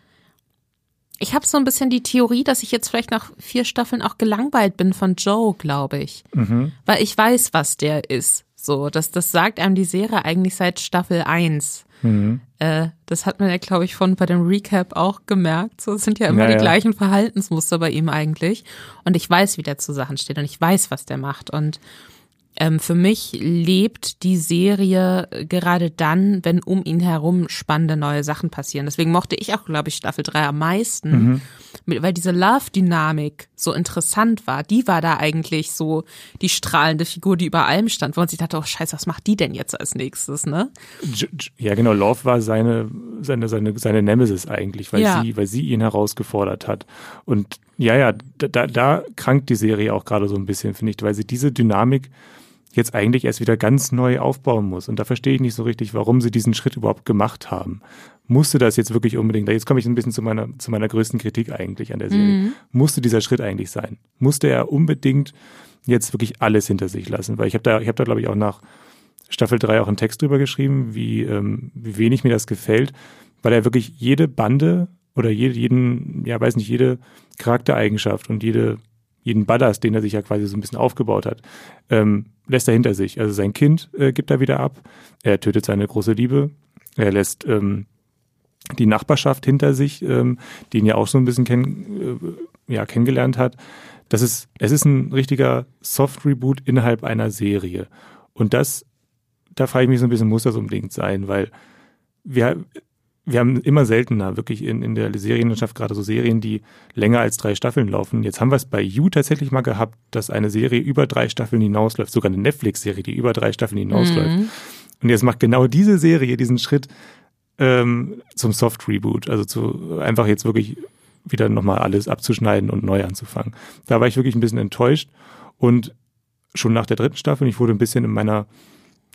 Ich habe so ein bisschen die Theorie, dass ich jetzt vielleicht nach vier Staffeln auch gelangweilt bin von Joe, glaube ich. Mhm. Weil ich weiß, was der ist. So, das, das sagt einem die Serie eigentlich seit Staffel eins. Mhm. Äh, das hat man ja, glaube ich, von bei dem Recap auch gemerkt. So sind ja immer ja, die gleichen Verhaltensmuster bei ihm eigentlich. Und ich weiß, wie der zu Sachen steht und ich weiß, was der macht. Und ähm, für mich lebt die Serie gerade dann, wenn um ihn herum spannende neue Sachen passieren. Deswegen mochte ich auch, glaube ich, Staffel 3 am meisten, mhm. weil diese Love-Dynamik so interessant war. Die war da eigentlich so die strahlende Figur, die über allem stand, wo man sich dachte, oh scheiße, was macht die denn jetzt als nächstes, ne? Ja, genau, Love war seine, seine, seine, seine Nemesis eigentlich, weil ja. sie, weil sie ihn herausgefordert hat. Und ja, ja, da, da krankt die Serie auch gerade so ein bisschen, finde ich, weil sie diese Dynamik jetzt eigentlich erst wieder ganz neu aufbauen muss. Und da verstehe ich nicht so richtig, warum sie diesen Schritt überhaupt gemacht haben. Musste das jetzt wirklich unbedingt, jetzt komme ich ein bisschen zu meiner, zu meiner größten Kritik eigentlich an der Serie. Mhm. Musste dieser Schritt eigentlich sein? Musste er unbedingt jetzt wirklich alles hinter sich lassen? Weil ich habe da, ich habe da, glaube ich, auch nach Staffel 3 auch einen Text drüber geschrieben, wie, ähm, wie wenig mir das gefällt, weil er wirklich jede Bande oder jede, jeden, ja, weiß nicht, jede Charaktereigenschaft und jede jeden Ballast, den er sich ja quasi so ein bisschen aufgebaut hat, ähm, lässt er hinter sich. Also sein Kind äh, gibt er wieder ab, er tötet seine große Liebe, er lässt ähm, die Nachbarschaft hinter sich, ähm, die ihn ja auch so ein bisschen kenn, äh, ja, kennengelernt hat. Das ist, es ist ein richtiger Soft-Reboot innerhalb einer Serie. Und das, da frage ich mich so ein bisschen, muss das unbedingt sein, weil wir, wir haben immer seltener wirklich in, in der Serienlandschaft gerade so Serien, die länger als drei Staffeln laufen. Jetzt haben wir es bei You tatsächlich mal gehabt, dass eine Serie über drei Staffeln hinausläuft, sogar eine Netflix-Serie, die über drei Staffeln hinausläuft. Mhm. Und jetzt macht genau diese Serie diesen Schritt ähm, zum Soft-Reboot, also zu einfach jetzt wirklich wieder nochmal alles abzuschneiden und neu anzufangen. Da war ich wirklich ein bisschen enttäuscht und schon nach der dritten Staffel, ich wurde ein bisschen in meiner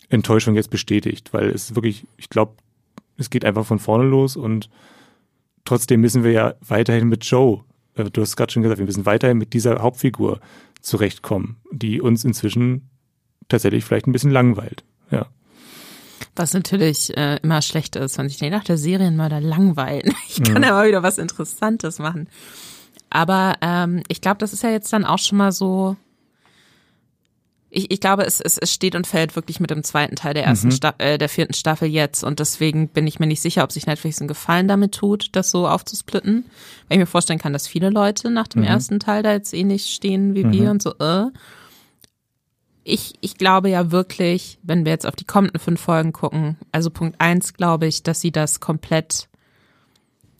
Enttäuschung jetzt bestätigt, weil es wirklich, ich glaube, es geht einfach von vorne los und trotzdem müssen wir ja weiterhin mit Joe, äh, du hast gerade schon gesagt, wir müssen weiterhin mit dieser Hauptfigur zurechtkommen, die uns inzwischen tatsächlich vielleicht ein bisschen langweilt. Ja. Was natürlich äh, immer schlecht ist, wenn sich nach der Serienmörder langweilen. Ich kann mhm. ja mal wieder was Interessantes machen. Aber ähm, ich glaube, das ist ja jetzt dann auch schon mal so ich, ich glaube, es, es, es steht und fällt wirklich mit dem zweiten Teil der ersten mhm. Sta äh, der vierten Staffel jetzt und deswegen bin ich mir nicht sicher, ob sich Netflix einen Gefallen damit tut, das so aufzusplitten. Weil ich mir vorstellen kann, dass viele Leute nach dem mhm. ersten Teil da jetzt ähnlich stehen wie mhm. wir und so, äh. Ich, ich glaube ja wirklich, wenn wir jetzt auf die kommenden fünf Folgen gucken, also Punkt eins glaube ich, dass sie das komplett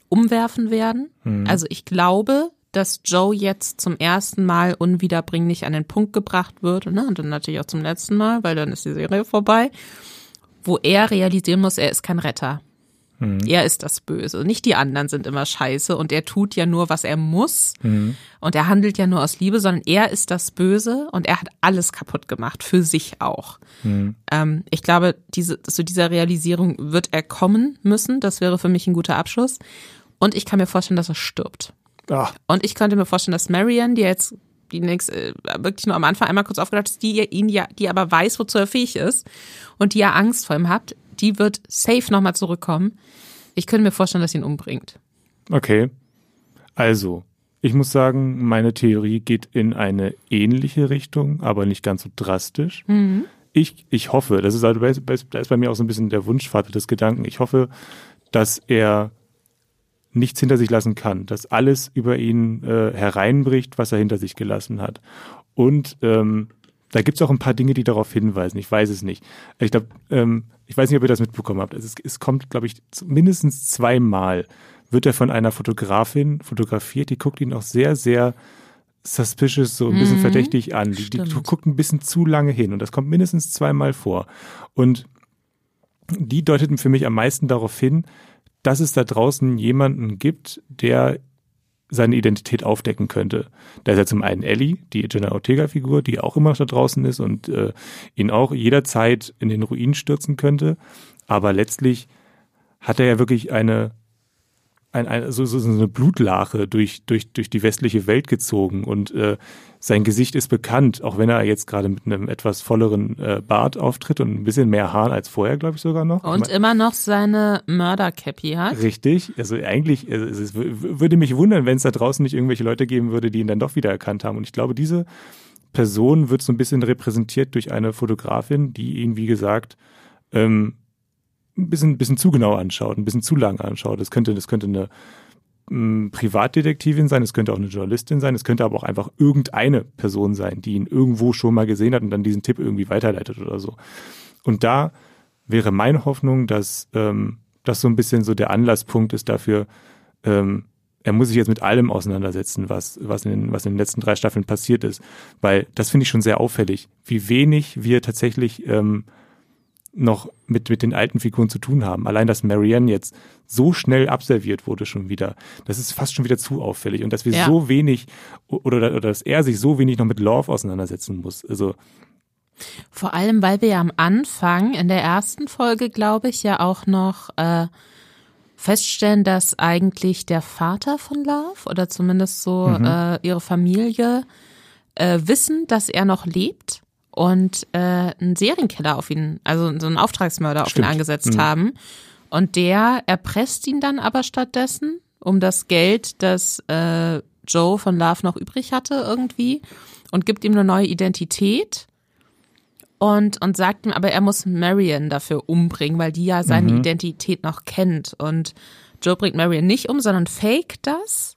umwerfen werden. Mhm. Also ich glaube, dass Joe jetzt zum ersten Mal unwiederbringlich an den Punkt gebracht wird, ne? und dann natürlich auch zum letzten Mal, weil dann ist die Serie vorbei, wo er realisieren muss, er ist kein Retter. Mhm. Er ist das Böse. Nicht die anderen sind immer scheiße und er tut ja nur, was er muss. Mhm. Und er handelt ja nur aus Liebe, sondern er ist das Böse und er hat alles kaputt gemacht, für sich auch. Mhm. Ähm, ich glaube, diese, zu dieser Realisierung wird er kommen müssen. Das wäre für mich ein guter Abschluss. Und ich kann mir vorstellen, dass er stirbt. Ach. Und ich könnte mir vorstellen, dass Marianne, die jetzt die nächste, äh, wirklich nur am Anfang einmal kurz aufgedacht ist, die ihn ja, die aber weiß, wozu er fähig ist und die ja Angst vor ihm hat, die wird safe nochmal zurückkommen. Ich könnte mir vorstellen, dass sie ihn umbringt. Okay. Also, ich muss sagen, meine Theorie geht in eine ähnliche Richtung, aber nicht ganz so drastisch. Mhm. Ich, ich hoffe, das ist also, da ist bei mir auch so ein bisschen der Wunschvater des Gedanken. Ich hoffe, dass er nichts hinter sich lassen kann, dass alles über ihn äh, hereinbricht, was er hinter sich gelassen hat. Und ähm, da gibt es auch ein paar Dinge, die darauf hinweisen. Ich weiß es nicht. Ich glaube, ähm, ich weiß nicht, ob ihr das mitbekommen habt. Es, es kommt, glaube ich, mindestens zweimal wird er von einer Fotografin fotografiert. Die guckt ihn auch sehr, sehr suspicious, so ein bisschen mhm. verdächtig an. Die, die, guckt ein bisschen zu lange hin. Und das kommt mindestens zweimal vor. Und die deuteten für mich am meisten darauf hin, dass es da draußen jemanden gibt, der seine Identität aufdecken könnte. Da ist ja zum einen Ellie, die Jenna Ortega-Figur, die auch immer noch da draußen ist und äh, ihn auch jederzeit in den Ruin stürzen könnte. Aber letztlich hat er ja wirklich eine ein, ein, so, so eine Blutlache durch, durch, durch die westliche Welt gezogen und äh, sein Gesicht ist bekannt, auch wenn er jetzt gerade mit einem etwas volleren äh, Bart auftritt und ein bisschen mehr Haaren als vorher, glaube ich sogar noch. Und ich mein, immer noch seine Mörder-Cappy hat. Richtig, also eigentlich, also es würde mich wundern, wenn es da draußen nicht irgendwelche Leute geben würde, die ihn dann doch wieder erkannt haben. Und ich glaube, diese Person wird so ein bisschen repräsentiert durch eine Fotografin, die ihn, wie gesagt, ähm, ein bisschen, ein bisschen zu genau anschaut, ein bisschen zu lang anschaut. Das könnte, das könnte eine m, Privatdetektivin sein, es könnte auch eine Journalistin sein, es könnte aber auch einfach irgendeine Person sein, die ihn irgendwo schon mal gesehen hat und dann diesen Tipp irgendwie weiterleitet oder so. Und da wäre meine Hoffnung, dass ähm, das so ein bisschen so der Anlasspunkt ist dafür, ähm, er muss sich jetzt mit allem auseinandersetzen, was, was, in den, was in den letzten drei Staffeln passiert ist. Weil das finde ich schon sehr auffällig, wie wenig wir tatsächlich ähm, noch mit, mit den alten Figuren zu tun haben. Allein, dass Marianne jetzt so schnell abserviert wurde schon wieder, das ist fast schon wieder zu auffällig. Und dass wir ja. so wenig, oder, oder dass er sich so wenig noch mit Love auseinandersetzen muss. Also. Vor allem, weil wir ja am Anfang, in der ersten Folge, glaube ich, ja auch noch äh, feststellen, dass eigentlich der Vater von Love oder zumindest so mhm. äh, ihre Familie äh, wissen, dass er noch lebt und äh, einen Serienkiller auf ihn, also so einen Auftragsmörder auf Stimmt. ihn angesetzt mhm. haben. Und der erpresst ihn dann aber stattdessen um das Geld, das äh, Joe von Love noch übrig hatte irgendwie und gibt ihm eine neue Identität und, und sagt ihm aber, er muss Marion dafür umbringen, weil die ja seine mhm. Identität noch kennt. Und Joe bringt Marion nicht um, sondern fake das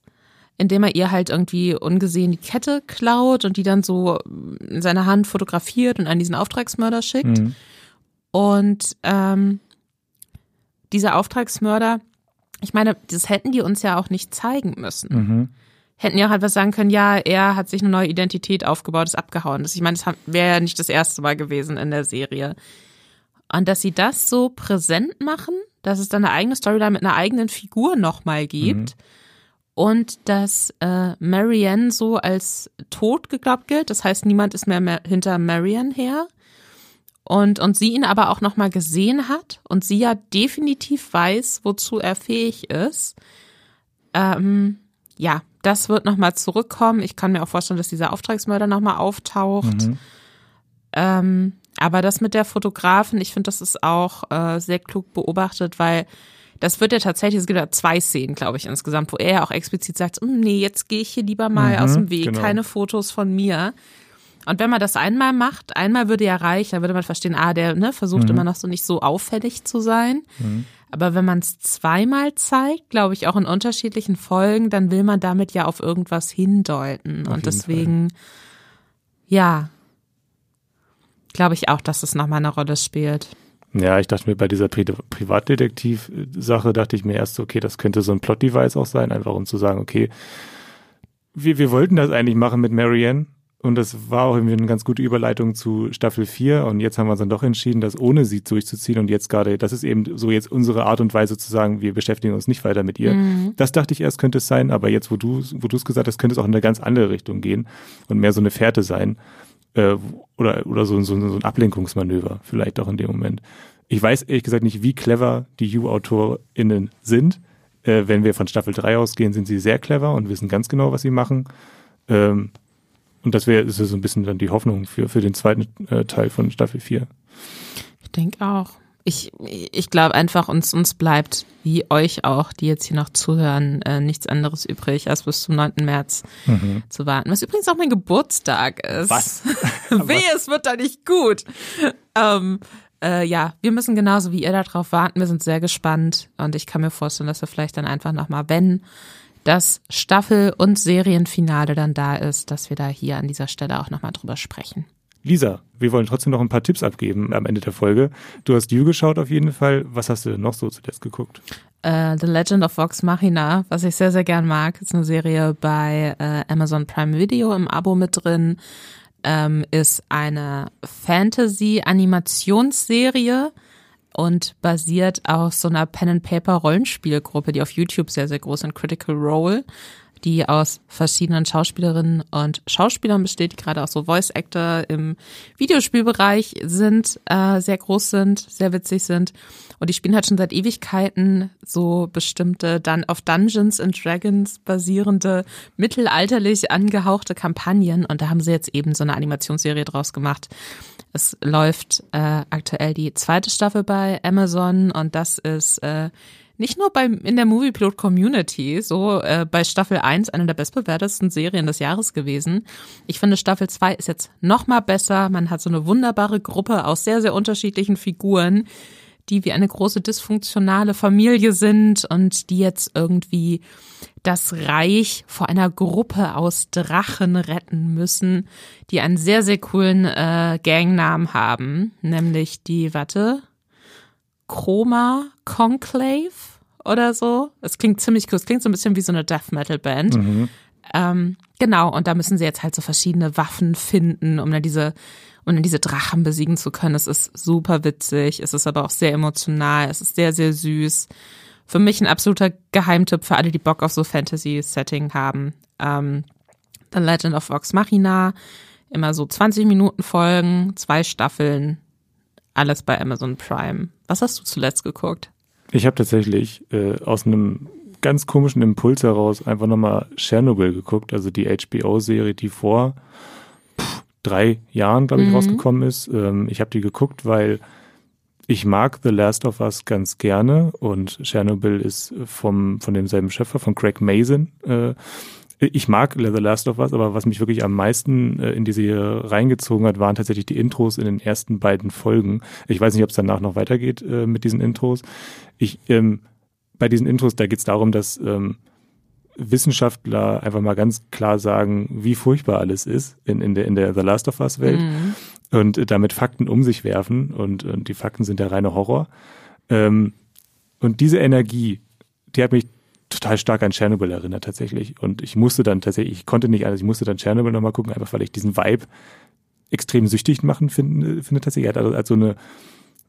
indem er ihr halt irgendwie ungesehen die Kette klaut und die dann so in seiner Hand fotografiert und an diesen Auftragsmörder schickt. Mhm. Und ähm, dieser Auftragsmörder, ich meine, das hätten die uns ja auch nicht zeigen müssen. Mhm. Hätten ja auch halt was sagen können, ja, er hat sich eine neue Identität aufgebaut, ist abgehauen. Das, ich meine, das wäre ja nicht das erste Mal gewesen in der Serie. Und dass sie das so präsent machen, dass es dann eine eigene Storyline mit einer eigenen Figur nochmal gibt. Mhm und dass äh, Marianne so als tot geglaubt gilt. Das heißt, niemand ist mehr, mehr hinter Marianne her. Und, und sie ihn aber auch nochmal gesehen hat und sie ja definitiv weiß, wozu er fähig ist. Ähm, ja, das wird nochmal zurückkommen. Ich kann mir auch vorstellen, dass dieser Auftragsmörder nochmal auftaucht. Mhm. Ähm, aber das mit der Fotografen, ich finde, das ist auch äh, sehr klug beobachtet, weil das wird ja tatsächlich, es gibt ja zwei Szenen, glaube ich, insgesamt, wo er ja auch explizit sagt, hm, nee, jetzt gehe ich hier lieber mal mhm, aus dem Weg, genau. keine Fotos von mir. Und wenn man das einmal macht, einmal würde ja reichen, dann würde man verstehen, ah, der ne, versucht mhm. immer noch so nicht so auffällig zu sein. Mhm. Aber wenn man es zweimal zeigt, glaube ich, auch in unterschiedlichen Folgen, dann will man damit ja auf irgendwas hindeuten. Auf Und deswegen, Fall. ja, glaube ich auch, dass es nochmal eine Rolle spielt. Ja, ich dachte mir bei dieser Pri Privatdetektiv-Sache, dachte ich mir erst, okay, das könnte so ein Plot-Device auch sein, einfach um zu sagen, okay, wir, wir wollten das eigentlich machen mit Marianne und das war auch irgendwie eine ganz gute Überleitung zu Staffel 4 und jetzt haben wir uns dann doch entschieden, das ohne sie durchzuziehen und jetzt gerade, das ist eben so jetzt unsere Art und Weise zu sagen, wir beschäftigen uns nicht weiter mit ihr. Mhm. Das dachte ich erst könnte es sein, aber jetzt, wo du wo du es gesagt hast, könnte es auch in eine ganz andere Richtung gehen und mehr so eine Fährte sein äh, oder, oder so, so, so ein Ablenkungsmanöver vielleicht auch in dem Moment. Ich weiß ehrlich gesagt nicht, wie clever die You-AutorInnen sind. Äh, wenn wir von Staffel 3 ausgehen, sind sie sehr clever und wissen ganz genau, was sie machen. Ähm, und das wäre so ein bisschen dann die Hoffnung für, für den zweiten äh, Teil von Staffel 4. Ich denke auch ich, ich glaube einfach, uns, uns bleibt, wie euch auch, die jetzt hier noch zuhören, äh, nichts anderes übrig, als bis zum 9. März mhm. zu warten. Was übrigens auch mein Geburtstag ist. Was? Weh, es wird da nicht gut. Ähm, äh, ja, wir müssen genauso wie ihr darauf warten. Wir sind sehr gespannt und ich kann mir vorstellen, dass wir vielleicht dann einfach nochmal, wenn das Staffel- und Serienfinale dann da ist, dass wir da hier an dieser Stelle auch nochmal drüber sprechen. Lisa, wir wollen trotzdem noch ein paar Tipps abgeben am Ende der Folge. Du hast You geschaut auf jeden Fall. Was hast du denn noch so zuletzt geguckt? Uh, The Legend of Vox Machina, was ich sehr, sehr gern mag, ist eine Serie bei uh, Amazon Prime Video im Abo mit drin. Ähm, ist eine Fantasy-Animationsserie und basiert auf so einer Pen-and-Paper-Rollenspielgruppe, die auf YouTube sehr, sehr groß sind, Critical Role die aus verschiedenen Schauspielerinnen und Schauspielern besteht, die gerade auch so Voice Actor im Videospielbereich sind, äh, sehr groß sind, sehr witzig sind. Und die spielen halt schon seit Ewigkeiten so bestimmte dann auf Dungeons and Dragons basierende, mittelalterlich angehauchte Kampagnen. Und da haben sie jetzt eben so eine Animationsserie draus gemacht. Es läuft äh, aktuell die zweite Staffel bei Amazon und das ist äh, nicht nur beim, in der Moviepilot Community, so äh, bei Staffel 1 eine der bestbewertesten Serien des Jahres gewesen. Ich finde Staffel 2 ist jetzt noch mal besser. Man hat so eine wunderbare Gruppe aus sehr, sehr unterschiedlichen Figuren, die wie eine große dysfunktionale Familie sind und die jetzt irgendwie das Reich vor einer Gruppe aus Drachen retten müssen, die einen sehr, sehr coolen äh, Gangnamen haben, nämlich die, warte, Chroma Conclave oder so. Es klingt ziemlich cool. Es klingt so ein bisschen wie so eine Death Metal Band. Mhm. Ähm, genau, und da müssen sie jetzt halt so verschiedene Waffen finden, um dann diese, um dann diese Drachen besiegen zu können. Es ist super witzig, es ist aber auch sehr emotional, es ist sehr, sehr süß. Für mich ein absoluter Geheimtipp für alle, die Bock auf so Fantasy-Setting haben. Ähm, The Legend of Vox Machina, immer so 20 Minuten Folgen, zwei Staffeln, alles bei Amazon Prime. Was hast du zuletzt geguckt? Ich habe tatsächlich äh, aus einem ganz komischen Impuls heraus einfach nochmal Chernobyl geguckt, also die HBO-Serie, die vor pff, drei Jahren, glaube ich, mhm. rausgekommen ist. Ähm, ich habe die geguckt, weil ich mag The Last of Us ganz gerne und Chernobyl ist vom, von demselben Schöpfer, von Craig Mason. Äh, ich mag The Last of Us, aber was mich wirklich am meisten äh, in diese reingezogen hat, waren tatsächlich die Intros in den ersten beiden Folgen. Ich weiß nicht, ob es danach noch weitergeht äh, mit diesen Intros. Ich, ähm, bei diesen Intros, da geht es darum, dass ähm, Wissenschaftler einfach mal ganz klar sagen, wie furchtbar alles ist in, in, der, in der The Last of Us Welt mhm. und äh, damit Fakten um sich werfen und, und die Fakten sind der reine Horror. Ähm, und diese Energie, die hat mich total stark an Chernobyl erinnert tatsächlich. Und ich musste dann tatsächlich, ich konnte nicht alles, ich musste dann Chernobyl nochmal gucken, einfach weil ich diesen Vibe extrem süchtig machen finde, finde tatsächlich. Er hat also, also eine,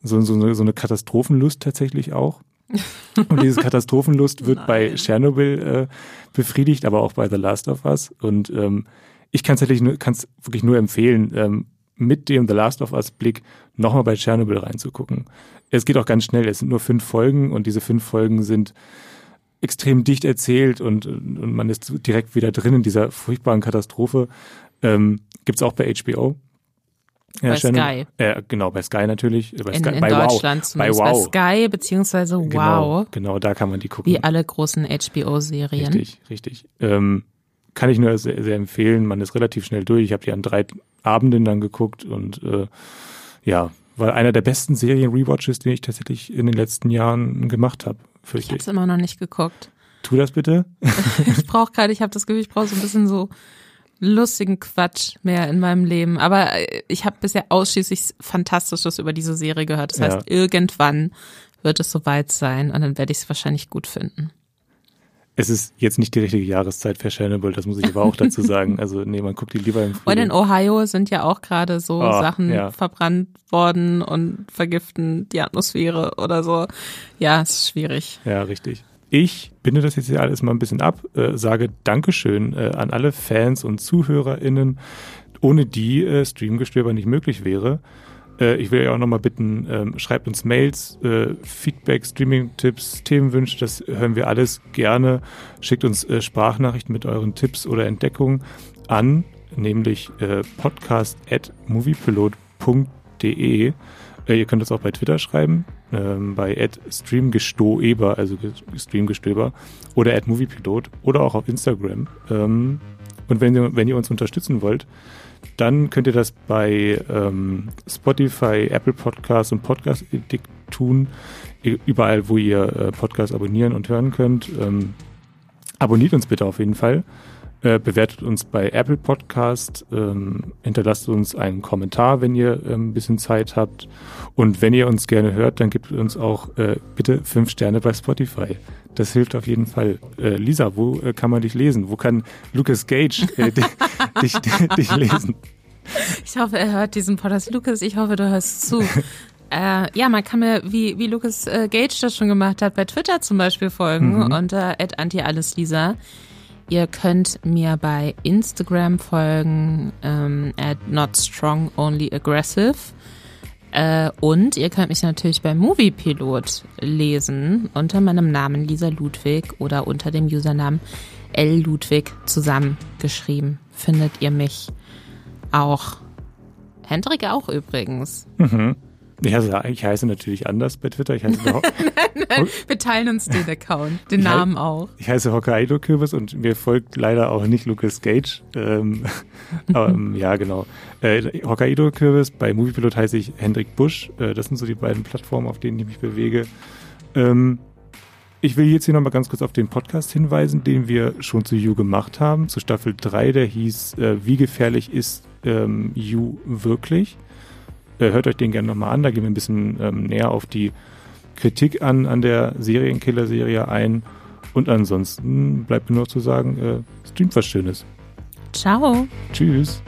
so, so, eine, so eine Katastrophenlust tatsächlich auch. Und diese Katastrophenlust wird Nein. bei Chernobyl äh, befriedigt, aber auch bei The Last of Us. Und ähm, ich kann es wirklich nur empfehlen, ähm, mit dem The Last of Us Blick nochmal bei Chernobyl reinzugucken. Es geht auch ganz schnell. Es sind nur fünf Folgen und diese fünf Folgen sind extrem dicht erzählt und, und man ist direkt wieder drin in dieser furchtbaren Katastrophe. Ähm, Gibt auch bei HBO. Ja, bei Sky. Äh, genau, bei Sky natürlich. Bei, in, Sky, in bei Deutschland wow. Bei wow. Bei Sky beziehungsweise Wow. Genau, genau, da kann man die gucken. Wie alle großen HBO-Serien. Richtig, richtig. Ähm, kann ich nur sehr, sehr empfehlen. Man ist relativ schnell durch. Ich habe die an drei Abenden dann geguckt und äh, ja, war einer der besten Serien-Rewatches, den ich tatsächlich in den letzten Jahren gemacht habe fürchte ich. Ich habe immer noch nicht geguckt. Tu das bitte. ich brauche gerade, ich habe das Gefühl, ich brauche so ein bisschen so lustigen Quatsch mehr in meinem Leben. Aber äh, ich habe bisher ausschließlich Fantastisches über diese Serie gehört. Das heißt, ja. irgendwann wird es soweit sein und dann werde ich es wahrscheinlich gut finden. Es ist jetzt nicht die richtige Jahreszeit für Chernobyl, das muss ich aber auch dazu sagen. Also nee, man guckt die lieber im Frühling. Und in Ohio sind ja auch gerade so oh, Sachen ja. verbrannt worden und vergiften die Atmosphäre oder so. Ja, es ist schwierig. Ja, richtig. Ich binde das jetzt hier alles mal ein bisschen ab, äh, sage Dankeschön äh, an alle Fans und ZuhörerInnen, ohne die äh, Streamgestöber nicht möglich wäre. Äh, ich will ja auch nochmal bitten, ähm, schreibt uns Mails, äh, Feedback, Streaming-Tipps, Themenwünsche, das hören wir alles gerne. Schickt uns äh, Sprachnachrichten mit euren Tipps oder Entdeckungen an, nämlich podcast at moviepilot.de. Ihr könnt das auch bei Twitter schreiben, ähm, bei streamgestoeber, also streamgestöber, oder at moviepilot oder auch auf Instagram. Ähm, und wenn ihr, wenn ihr uns unterstützen wollt, dann könnt ihr das bei ähm, Spotify, Apple Podcasts und Podcast Addict tun. Überall, wo ihr äh, Podcasts abonnieren und hören könnt. Ähm, abonniert uns bitte auf jeden Fall. Äh, bewertet uns bei Apple Podcast, ähm, hinterlasst uns einen Kommentar, wenn ihr äh, ein bisschen Zeit habt. Und wenn ihr uns gerne hört, dann gebt uns auch äh, bitte fünf Sterne bei Spotify. Das hilft auf jeden Fall. Äh, Lisa, wo äh, kann man dich lesen? Wo kann Lucas Gage dich, dich, dich lesen? Ich hoffe, er hört diesen Podcast. Lucas, ich hoffe, du hörst zu. Ja, man kann mir, wie, wie Lucas Gage das schon gemacht hat, bei Twitter zum Beispiel folgen mhm. unter @antialleslisa. Ihr könnt mir bei Instagram folgen ähm, at not strong only aggressive. Äh, und ihr könnt mich natürlich bei Moviepilot lesen unter meinem Namen Lisa Ludwig oder unter dem Usernamen L Ludwig zusammengeschrieben. Findet ihr mich auch. Hendrik auch übrigens. Mhm. Ja, also ich heiße natürlich anders bei Twitter. Ich heiße nein, nein, wir teilen uns den Account, den ich Namen auch. Ich heiße Hokkaido Kürbis und mir folgt leider auch nicht Lucas Gage. Ähm, ähm, ja, genau. Äh, Hokkaido Kürbis, bei Moviepilot heiße ich Hendrik Busch. Äh, das sind so die beiden Plattformen, auf denen ich mich bewege. Ähm, ich will jetzt hier nochmal ganz kurz auf den Podcast hinweisen, den wir schon zu You gemacht haben, zu Staffel 3, der hieß äh, Wie gefährlich ist ähm, You wirklich? Äh, hört euch den gerne nochmal an, da gehen wir ein bisschen ähm, näher auf die Kritik an, an der Serienkiller-Serie ein. Und ansonsten bleibt mir nur zu sagen, äh, streamt was Schönes. Ciao. Tschüss.